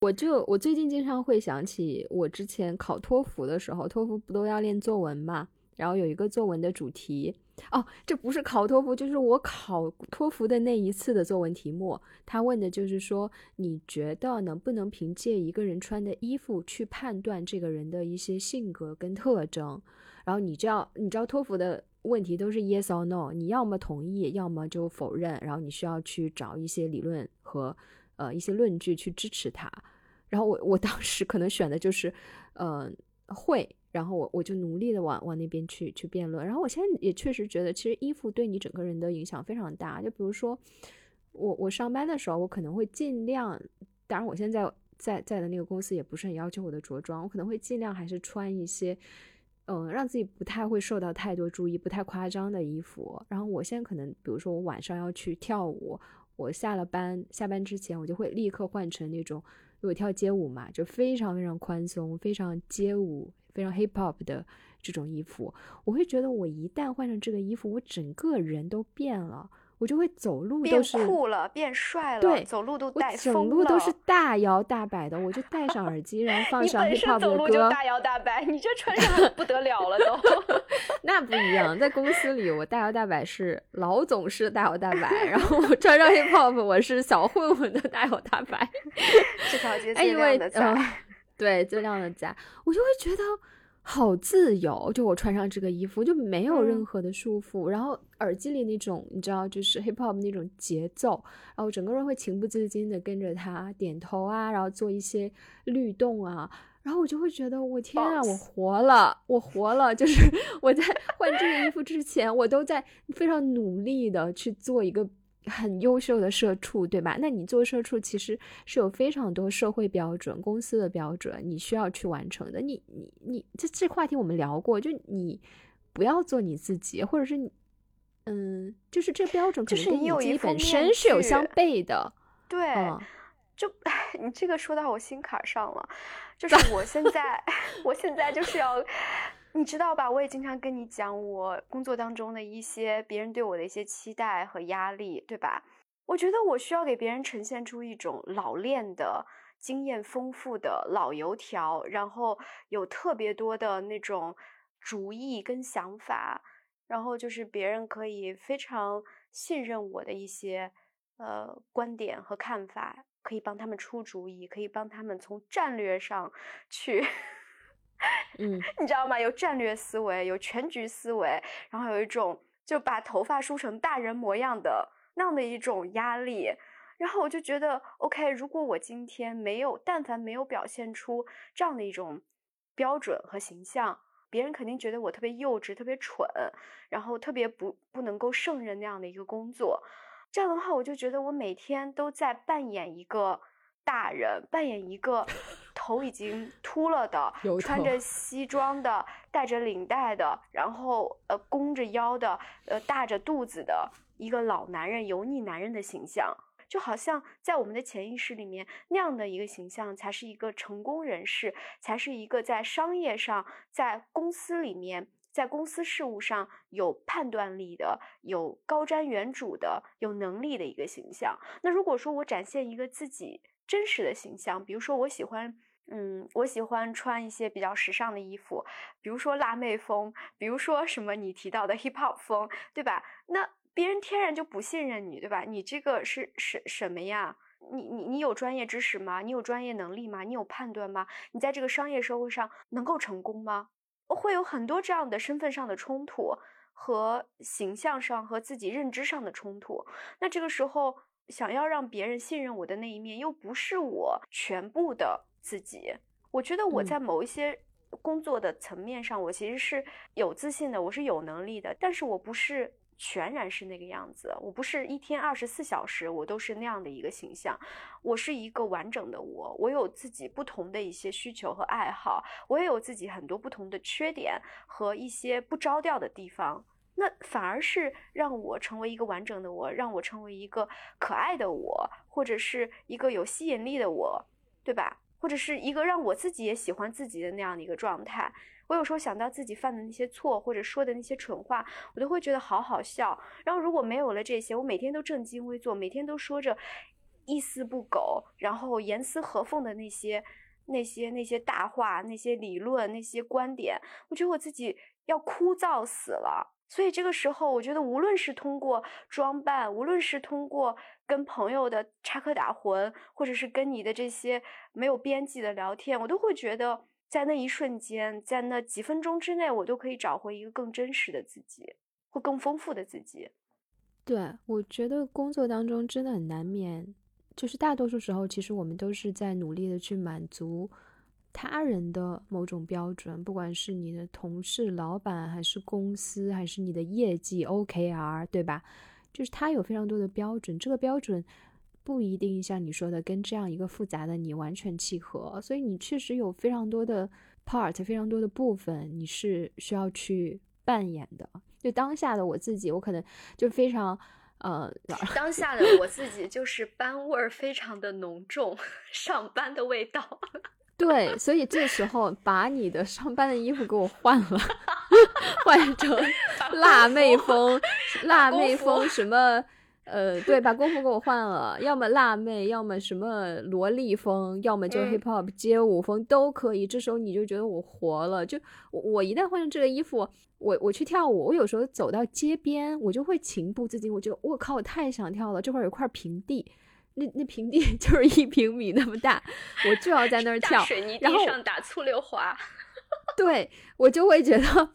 我就我最近经常会想起我之前考托福的时候，托福不都要练作文嘛？然后有一个作文的主题，哦，这不是考托福，就是我考托福的那一次的作文题目。他问的就是说，你觉得能不能凭借一个人穿的衣服去判断这个人的一些性格跟特征？然后你知道，你知道托福的。问题都是 yes or no，你要么同意，要么就否认。然后你需要去找一些理论和呃一些论据去支持他。然后我我当时可能选的就是，呃会。然后我我就努力的往往那边去去辩论。然后我现在也确实觉得，其实衣服对你整个人的影响非常大。就比如说我我上班的时候，我可能会尽量，当然我现在在在的那个公司也不是很要求我的着装，我可能会尽量还是穿一些。嗯，让自己不太会受到太多注意，不太夸张的衣服。然后我现在可能，比如说我晚上要去跳舞，我下了班，下班之前我就会立刻换成那种，因为我跳街舞嘛，就非常非常宽松、非常街舞、非常 hip hop 的这种衣服。我会觉得，我一旦换上这个衣服，我整个人都变了。我就会走路都是酷了，变帅了，对，走路都带风了。整路都是大摇大摆的，我就戴上耳机，然后 [LAUGHS] 放上 hiphop 的歌。你本身走路就大摇大摆，你这穿上不得了了都。[LAUGHS] [LAUGHS] 那不一样，在公司里我大摇大摆是老总是大摇大摆，然后我穿上 hiphop 我是小混混的大摇大摆。这条街最亮的在，对最亮的在，我就会觉得。好自由，就我穿上这个衣服就没有任何的束缚，然后耳机里那种你知道，就是 hip hop 那种节奏，然后整个人会情不自禁的跟着他点头啊，然后做一些律动啊，然后我就会觉得我天啊，我活了，我活了，就是 [LAUGHS] 我在换这个衣服之前，我都在非常努力的去做一个。很优秀的社畜，对吧？那你做社畜其实是有非常多社会标准、公司的标准，你需要去完成的。你、你、你，这这话题我们聊过，就你不要做你自己，或者是你，嗯，就是这标准可能跟你自己本身是有相悖的。对，就你这个说到我心坎上了，就 [LAUGHS] 是我现在，我现在就是要。你知道吧？我也经常跟你讲我工作当中的一些别人对我的一些期待和压力，对吧？我觉得我需要给别人呈现出一种老练的、经验丰富的老油条，然后有特别多的那种主意跟想法，然后就是别人可以非常信任我的一些呃观点和看法，可以帮他们出主意，可以帮他们从战略上去。[LAUGHS] 嗯，你知道吗？有战略思维，有全局思维，然后有一种就把头发梳成大人模样的那样的一种压力。然后我就觉得，OK，如果我今天没有，但凡没有表现出这样的一种标准和形象，别人肯定觉得我特别幼稚、特别蠢，然后特别不不能够胜任那样的一个工作。这样的话，我就觉得我每天都在扮演一个。大人扮演一个头已经秃了的、[LAUGHS] 穿着西装的、带着领带的，然后呃弓着腰的、呃大着肚子的一个老男人、油腻男人的形象，就好像在我们的潜意识里面，那样的一个形象才是一个成功人士，才是一个在商业上、在公司里面、在公司事务上有判断力的、有高瞻远瞩的、有能力的一个形象。那如果说我展现一个自己，真实的形象，比如说我喜欢，嗯，我喜欢穿一些比较时尚的衣服，比如说辣妹风，比如说什么你提到的 hip hop 风，对吧？那别人天然就不信任你，对吧？你这个是什什么呀？你你你有专业知识吗？你有专业能力吗？你有判断吗？你在这个商业社会上能够成功吗？会有很多这样的身份上的冲突和形象上和自己认知上的冲突。那这个时候。想要让别人信任我的那一面，又不是我全部的自己。我觉得我在某一些工作的层面上，我其实是有自信的，我是有能力的。但是我不是全然是那个样子，我不是一天二十四小时我都是那样的一个形象。我是一个完整的我，我有自己不同的一些需求和爱好，我也有自己很多不同的缺点和一些不着调的地方。那反而是让我成为一个完整的我，让我成为一个可爱的我，或者是一个有吸引力的我，对吧？或者是一个让我自己也喜欢自己的那样的一个状态。我有时候想到自己犯的那些错，或者说的那些蠢话，我都会觉得好好笑。然后如果没有了这些，我每天都正襟危坐，每天都说着一丝不苟，然后严丝合缝的那些、那些、那些大话、那些理论、那些观点，我觉得我自己要枯燥死了。所以这个时候，我觉得无论是通过装扮，无论是通过跟朋友的插科打诨，或者是跟你的这些没有边际的聊天，我都会觉得在那一瞬间，在那几分钟之内，我都可以找回一个更真实的自己，或更丰富的自己。对，我觉得工作当中真的很难免，就是大多数时候，其实我们都是在努力的去满足。他人的某种标准，不管是你的同事、老板，还是公司，还是你的业绩 OKR，对吧？就是他有非常多的标准，这个标准不一定像你说的跟这样一个复杂的你完全契合，所以你确实有非常多的 part，非常多的部分你是需要去扮演的。就当下的我自己，我可能就非常呃，当 [LAUGHS] 下的我自己就是班味儿非常的浓重，上班的味道。对，所以这时候把你的上班的衣服给我换了，[LAUGHS] 换成辣妹风，辣妹风 [LAUGHS] 什么呃，对，把功夫给我换了，要么辣妹，要么什么萝莉风，要么就 hip hop 街舞风都可以。这时候你就觉得我活了。就我我一旦换上这个衣服，我我去跳舞，我有时候走到街边，我就会情不自禁，我觉得我靠，我太想跳了。这块有块平地，那那平地 [LAUGHS] 就是一平米那么大，我就要在那儿跳。水泥地上打醋溜滑，对我就会觉得。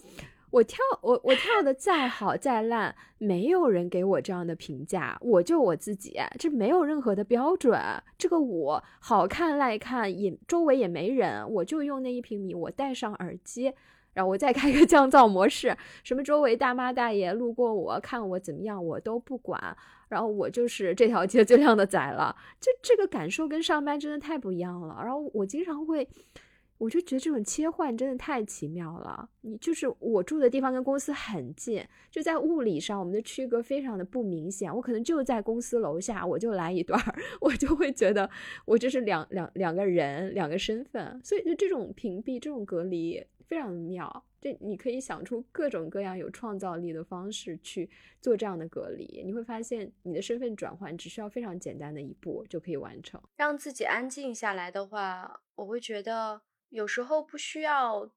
我跳我我跳的再好再烂，没有人给我这样的评价，我就我自己，这没有任何的标准。这个舞好看赖看也周围也没人，我就用那一平米，我戴上耳机，然后我再开个降噪模式，什么周围大妈大爷路过我看我怎么样我都不管，然后我就是这条街最靓的仔了。就这个感受跟上班真的太不一样了。然后我经常会。我就觉得这种切换真的太奇妙了。你就是我住的地方跟公司很近，就在物理上我们的区隔非常的不明显。我可能就在公司楼下，我就来一段，[LAUGHS] 我就会觉得我这是两两两个人，两个身份。所以就这种屏蔽、这种隔离非常妙。这你可以想出各种各样有创造力的方式去做这样的隔离。你会发现你的身份转换只需要非常简单的一步就可以完成。让自己安静下来的话，我会觉得。有时候不需要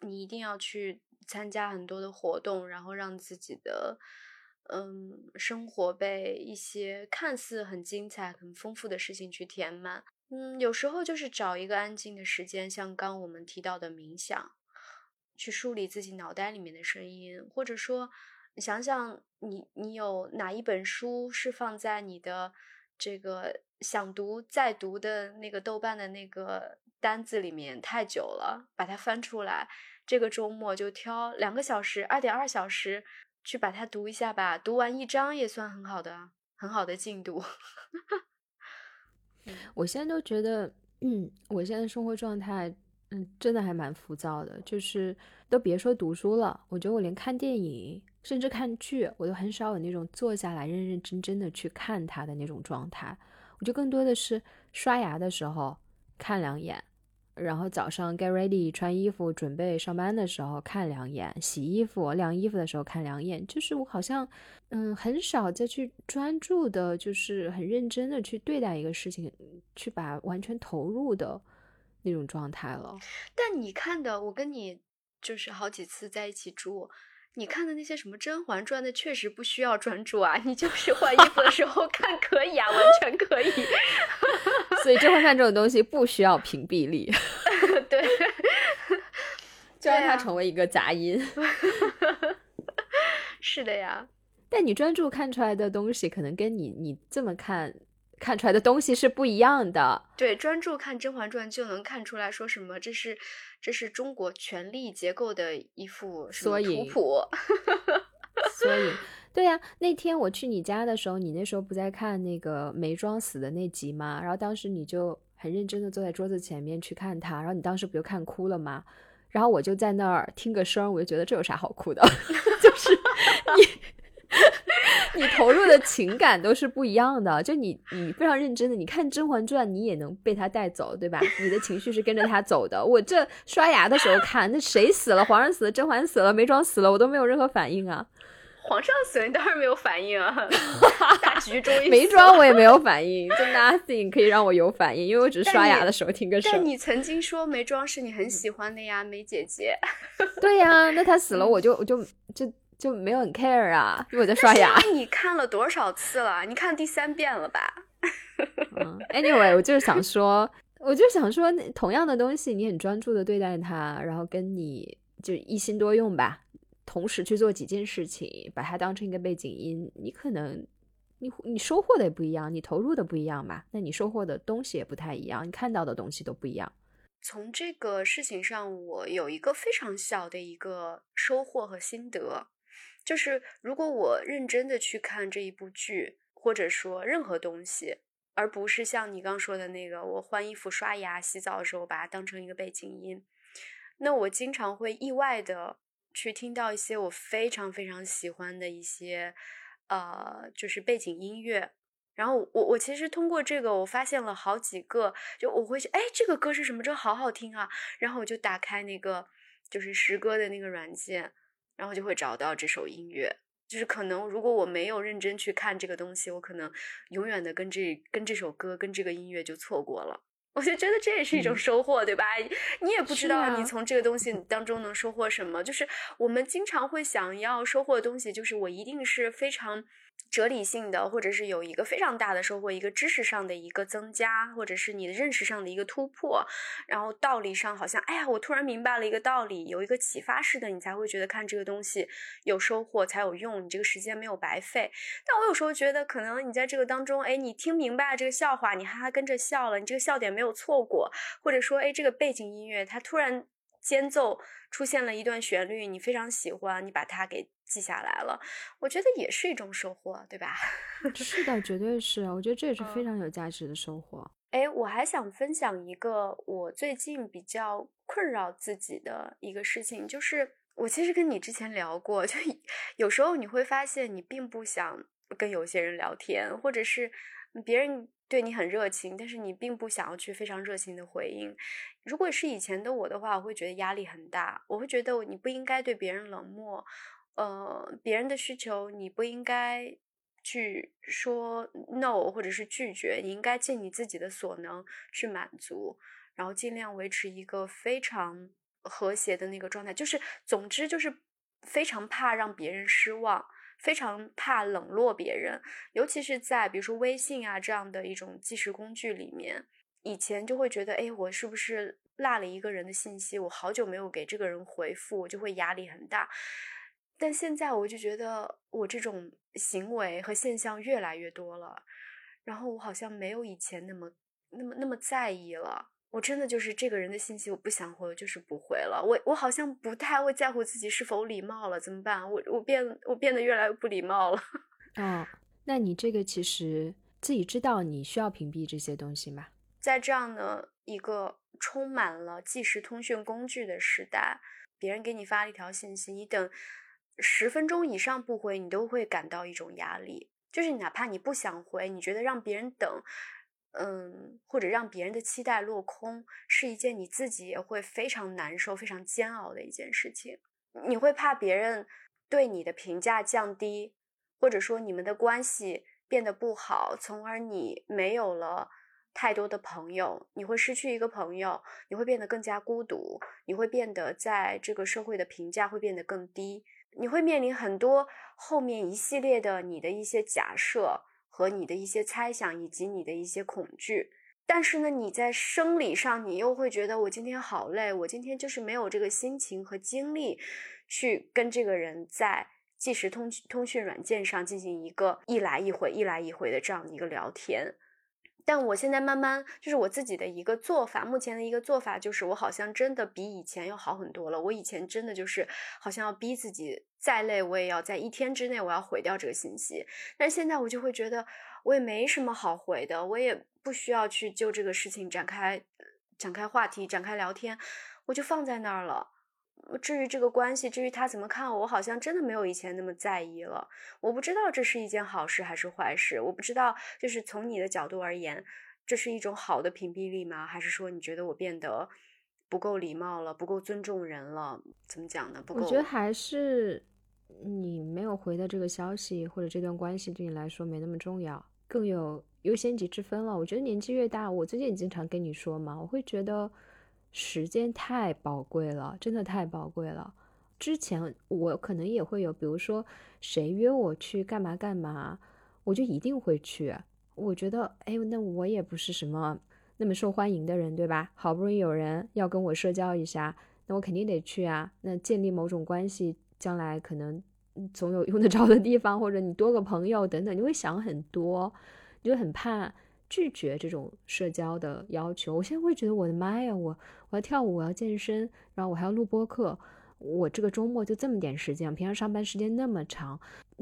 你一定要去参加很多的活动，然后让自己的嗯生活被一些看似很精彩、很丰富的事情去填满。嗯，有时候就是找一个安静的时间，像刚我们提到的冥想，去梳理自己脑袋里面的声音，或者说想想你你有哪一本书是放在你的这个想读再读的那个豆瓣的那个。单子里面太久了，把它翻出来。这个周末就挑两个小时，二点二小时去把它读一下吧。读完一章也算很好的，很好的进度。[LAUGHS] 我现在都觉得，嗯，我现在生活状态，嗯，真的还蛮浮躁的。就是都别说读书了，我觉得我连看电影，甚至看剧，我都很少有那种坐下来认认真真的去看它的那种状态。我就更多的是刷牙的时候看两眼。然后早上 get ready 穿衣服准备上班的时候看两眼，洗衣服晾衣服的时候看两眼，就是我好像嗯很少再去专注的，就是很认真的去对待一个事情，去把完全投入的那种状态了。但你看的，我跟你就是好几次在一起住。你看的那些什么《甄嬛传》的，确实不需要专注啊，你就是换衣服的时候看可以啊，完全可以。所以《甄嬛传》这种东西不需要屏蔽力，[LAUGHS] 对，[LAUGHS] 就让它成为一个杂音。[LAUGHS] 是的呀，但你专注看出来的东西，可能跟你你这么看。看出来的东西是不一样的。对，专注看《甄嬛传》就能看出来说什么，这是这是中国权力结构的一幅图谱。[LAUGHS] 所以，对呀，那天我去你家的时候，你那时候不在看那个梅庄死的那集吗？然后当时你就很认真的坐在桌子前面去看他，然后你当时不就看哭了吗？然后我就在那儿听个声，我就觉得这有啥好哭的？[LAUGHS] 就是 [LAUGHS] 你。[LAUGHS] 你投入的情感都是不一样的，就你你非常认真的，你看《甄嬛传》，你也能被他带走，对吧？你的情绪是跟着他走的。我这刷牙的时候看，那谁死了？皇上死了，甄嬛死了，眉庄死了，我都没有任何反应啊。皇上死了，你当然没有反应啊。[LAUGHS] 大局终于眉庄我也没有反应，就 nothing 可以让我有反应，因为我只是刷牙的时候听个声。但你曾经说眉庄是你很喜欢的呀，梅姐姐。对呀，那她死了，我就我就就。就没有很 care 啊，因为我在刷牙。你看了多少次了？你看第三遍了吧？[LAUGHS] Anyway，我就是想说，我就想说，同样的东西，你很专注的对待它，然后跟你就一心多用吧，同时去做几件事情，把它当成一个背景音，你可能你你收获的也不一样，你投入的不一样吧？那你收获的东西也不太一样，你看到的东西都不一样。从这个事情上，我有一个非常小的一个收获和心得。就是如果我认真的去看这一部剧，或者说任何东西，而不是像你刚说的那个，我换衣服、刷牙、洗澡的时候把它当成一个背景音，那我经常会意外的去听到一些我非常非常喜欢的一些，呃，就是背景音乐。然后我我其实通过这个，我发现了好几个，就我会哎，这个歌是什么？这好好听啊！然后我就打开那个就是诗歌的那个软件。然后就会找到这首音乐，就是可能如果我没有认真去看这个东西，我可能永远的跟这跟这首歌跟这个音乐就错过了。我就觉得这也是一种收获，对吧？你也不知道你从这个东西当中能收获什么。就是我们经常会想要收获的东西，就是我一定是非常。哲理性的，或者是有一个非常大的收获，一个知识上的一个增加，或者是你的认识上的一个突破，然后道理上好像，哎呀，我突然明白了一个道理，有一个启发式的，你才会觉得看这个东西有收获，才有用，你这个时间没有白费。但我有时候觉得，可能你在这个当中，哎，你听明白了这个笑话，你哈哈跟着笑了，你这个笑点没有错过，或者说，哎，这个背景音乐它突然。间奏出现了一段旋律，你非常喜欢，你把它给记下来了，我觉得也是一种收获，对吧？[LAUGHS] 是的，绝对是，我觉得这也是非常有价值的收获。哎，我还想分享一个我最近比较困扰自己的一个事情，就是我其实跟你之前聊过，[LAUGHS] 就有时候你会发现你并不想跟有些人聊天，或者是别人。对你很热情，但是你并不想要去非常热情的回应。如果是以前的我的话，我会觉得压力很大，我会觉得你不应该对别人冷漠，呃，别人的需求你不应该去说 no 或者是拒绝，你应该尽你自己的所能去满足，然后尽量维持一个非常和谐的那个状态。就是总之就是非常怕让别人失望。非常怕冷落别人，尤其是在比如说微信啊这样的一种计时工具里面，以前就会觉得，哎，我是不是落了一个人的信息？我好久没有给这个人回复，我就会压力很大。但现在我就觉得，我这种行为和现象越来越多了，然后我好像没有以前那么那么那么在意了。我真的就是这个人的信息，我不想回，我就是不回了。我我好像不太会在乎自己是否礼貌了，怎么办？我我变我变得越来越不礼貌了。[LAUGHS] 哦，那你这个其实自己知道你需要屏蔽这些东西吗？在这样的一个充满了即时通讯工具的时代，别人给你发了一条信息，你等十分钟以上不回，你都会感到一种压力。就是哪怕你不想回，你觉得让别人等。嗯，或者让别人的期待落空，是一件你自己也会非常难受、非常煎熬的一件事情。你会怕别人对你的评价降低，或者说你们的关系变得不好，从而你没有了太多的朋友，你会失去一个朋友，你会变得更加孤独，你会变得在这个社会的评价会变得更低，你会面临很多后面一系列的你的一些假设。和你的一些猜想，以及你的一些恐惧，但是呢，你在生理上，你又会觉得我今天好累，我今天就是没有这个心情和精力去跟这个人在即时通通讯软件上进行一个一来一回、一来一回的这样的一个聊天。但我现在慢慢就是我自己的一个做法，目前的一个做法就是，我好像真的比以前要好很多了。我以前真的就是好像要逼自己，再累我也要在一天之内我要回掉这个信息。但现在我就会觉得，我也没什么好回的，我也不需要去就这个事情展开展开话题、展开聊天，我就放在那儿了。至于这个关系，至于他怎么看我，我好像真的没有以前那么在意了。我不知道这是一件好事还是坏事，我不知道，就是从你的角度而言，这是一种好的屏蔽力吗？还是说你觉得我变得不够礼貌了，不够尊重人了？怎么讲呢？不够？我觉得还是你没有回的这个消息，或者这段关系对你来说没那么重要，更有优先级之分了。我觉得年纪越大，我最近也经常跟你说嘛，我会觉得。时间太宝贵了，真的太宝贵了。之前我可能也会有，比如说谁约我去干嘛干嘛，我就一定会去。我觉得，哎，那我也不是什么那么受欢迎的人，对吧？好不容易有人要跟我社交一下，那我肯定得去啊。那建立某种关系，将来可能总有用得着的地方，或者你多个朋友等等，你会想很多，你就很怕。拒绝这种社交的要求，我现在会觉得我的妈呀，我我要跳舞，我要健身，然后我还要录播课，我这个周末就这么点时间，平常上班时间那么长，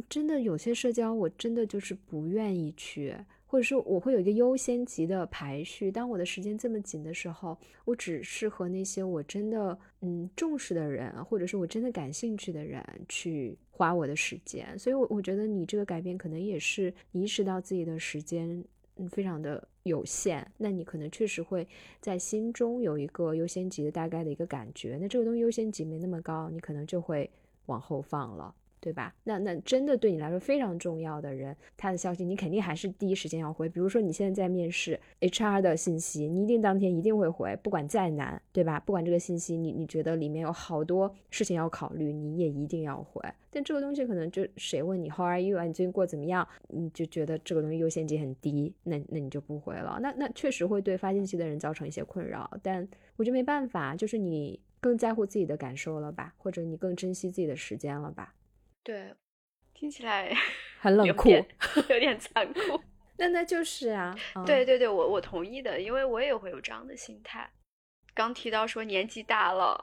真的有些社交我真的就是不愿意去，或者说我会有一个优先级的排序。当我的时间这么紧的时候，我只适合那些我真的嗯重视的人，或者是我真的感兴趣的人去花我的时间。所以，我我觉得你这个改变可能也是你意识到自己的时间。嗯，非常的有限，那你可能确实会在心中有一个优先级的大概的一个感觉，那这个东西优先级没那么高，你可能就会往后放了。对吧？那那真的对你来说非常重要的人，他的消息你肯定还是第一时间要回。比如说你现在在面试 HR 的信息，你一定当天一定会回，不管再难，对吧？不管这个信息你你觉得里面有好多事情要考虑，你也一定要回。但这个东西可能就谁问你 How are you 啊？你最近过怎么样？你就觉得这个东西优先级很低，那那你就不回了。那那确实会对发信息的人造成一些困扰，但我觉得没办法，就是你更在乎自己的感受了吧，或者你更珍惜自己的时间了吧。对，听起来 [LAUGHS] 很冷酷，[LAUGHS] 有点残酷。[LAUGHS] 那那就是啊，对对对，我我同意的，因为我也会有这样的心态。刚提到说年纪大了，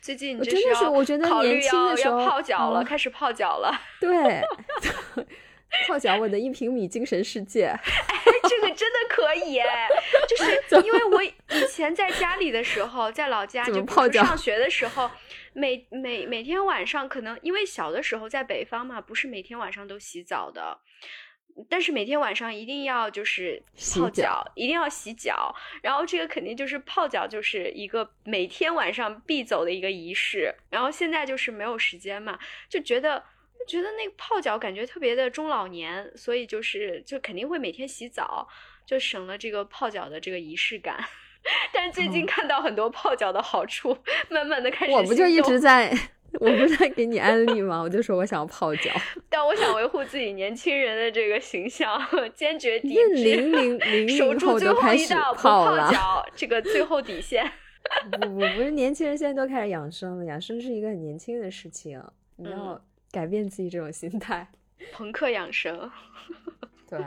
最近真的是我觉得年轻的时候泡脚了，开始泡脚了。对，泡脚，我的一平米精神世界。[LAUGHS] 哎，这个真的可以，就是 [LAUGHS] 因为我以前在家里的时候，在老家就泡脚上学的时候，每每每天晚上可能因为小的时候在北方嘛，不是每天晚上都洗澡的。但是每天晚上一定要就是泡脚，一定要洗脚，然后这个肯定就是泡脚，就是一个每天晚上必走的一个仪式。然后现在就是没有时间嘛，就觉得觉得那个泡脚感觉特别的中老年，所以就是就肯定会每天洗澡，就省了这个泡脚的这个仪式感。[LAUGHS] 但是最近看到很多泡脚的好处，慢慢的开始我不就一直在。我不是在给你安利吗？我就说我想泡脚，[LAUGHS] 但我想维护自己年轻人的这个形象，坚决抵制，零零零守住最后一道不泡脚这个最后底线。不不不是年轻人现在都开始养生了，养生是一个很年轻的事情，你要改变自己这种心态，[LAUGHS] 朋克养生。[LAUGHS] 对，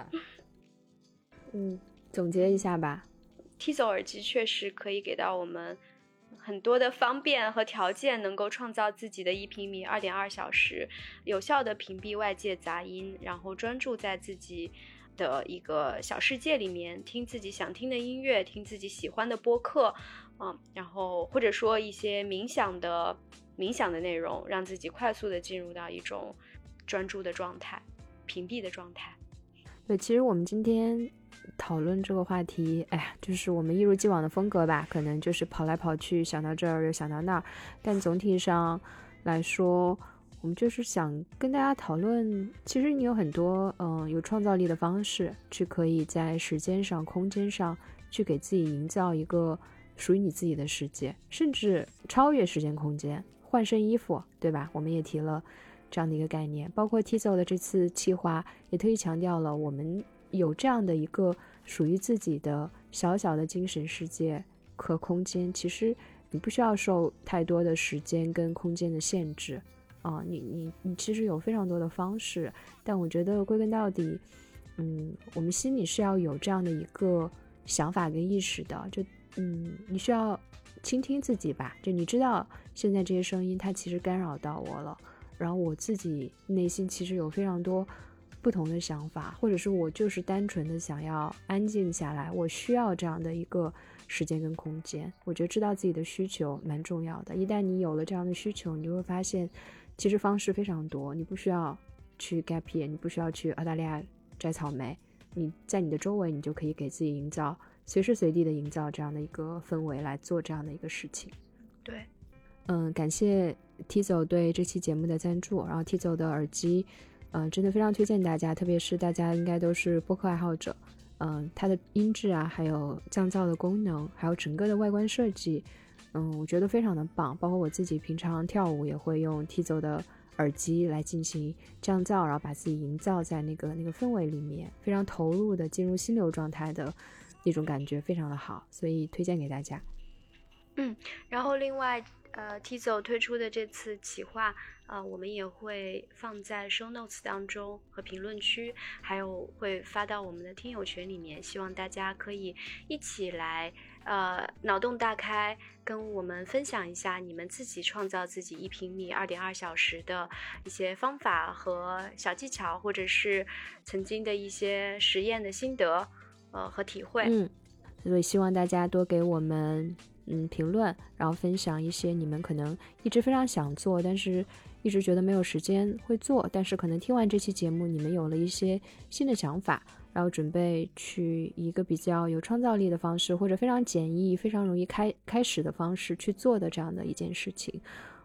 嗯，总结一下吧，T 走耳机确实可以给到我们。很多的方便和条件，能够创造自己的一平米二点二小时，有效的屏蔽外界杂音，然后专注在自己的一个小世界里面，听自己想听的音乐，听自己喜欢的播客，嗯，然后或者说一些冥想的冥想的内容，让自己快速的进入到一种专注的状态，屏蔽的状态。对，其实我们今天。讨论这个话题，哎呀，就是我们一如既往的风格吧，可能就是跑来跑去，想到这儿又想到那儿，但总体上来说，我们就是想跟大家讨论，其实你有很多嗯有创造力的方式，去可以在时间上、空间上去给自己营造一个属于你自己的世界，甚至超越时间空间，换身衣服，对吧？我们也提了这样的一个概念，包括 Tizo 的这次企划也特意强调了我们。有这样的一个属于自己的小小的精神世界和空间，其实你不需要受太多的时间跟空间的限制啊！你你你其实有非常多的方式，但我觉得归根到底，嗯，我们心里是要有这样的一个想法跟意识的，就嗯，你需要倾听自己吧，就你知道现在这些声音它其实干扰到我了，然后我自己内心其实有非常多。不同的想法，或者是我就是单纯的想要安静下来，我需要这样的一个时间跟空间。我觉得知道自己的需求蛮重要的。一旦你有了这样的需求，你就会发现，其实方式非常多。你不需要去 gap year，你不需要去澳大利亚摘草莓，你在你的周围，你就可以给自己营造随时随地的营造这样的一个氛围来做这样的一个事情。对，嗯，感谢 Tizo 对这期节目的赞助，然后 Tizo 的耳机。嗯，真的非常推荐大家，特别是大家应该都是播客爱好者。嗯，它的音质啊，还有降噪的功能，还有整个的外观设计，嗯，我觉得非常的棒。包括我自己平常跳舞也会用 Tizo 的耳机来进行降噪，然后把自己营造在那个那个氛围里面，非常投入的进入心流状态的那种感觉，非常的好，所以推荐给大家。嗯，然后另外。呃，Tizo 推出的这次企划，呃，我们也会放在 Show Notes 当中和评论区，还有会发到我们的听友群里面，希望大家可以一起来，呃，脑洞大开，跟我们分享一下你们自己创造自己一平米二点二小时的一些方法和小技巧，或者是曾经的一些实验的心得，呃，和体会。嗯，所以希望大家多给我们。嗯，评论，然后分享一些你们可能一直非常想做，但是一直觉得没有时间会做，但是可能听完这期节目，你们有了一些新的想法，然后准备去一个比较有创造力的方式，或者非常简易、非常容易开开始的方式去做的这样的一件事情，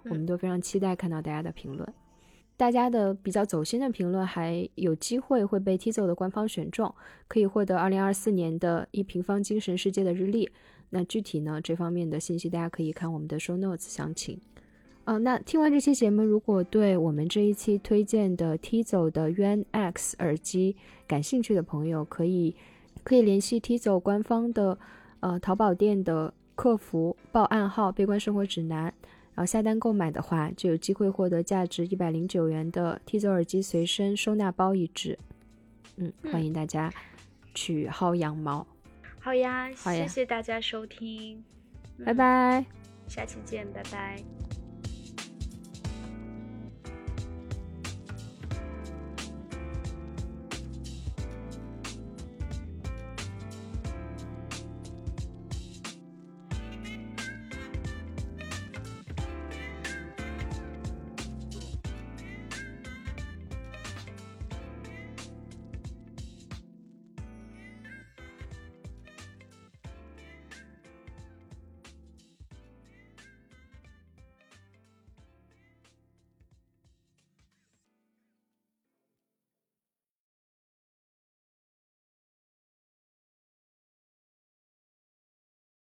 我们都非常期待看到大家的评论。大家的比较走心的评论还有机会会被 Tizo 的官方选中，可以获得二零二四年的一平方精神世界的日历。那具体呢这方面的信息，大家可以看我们的 show notes 详情。呃，那听完这期节目，如果对我们这一期推荐的 Tizo 的 Yuan X 耳机感兴趣的朋友，可以可以联系 Tizo 官方的呃淘宝店的客服，报暗号“悲观生活指南”，然后下单购买的话，就有机会获得价值一百零九元的 Tizo 耳机随身收纳包一只。嗯，欢迎大家去薅羊毛。好呀，谢谢大家收听，拜拜，下期见，拜拜。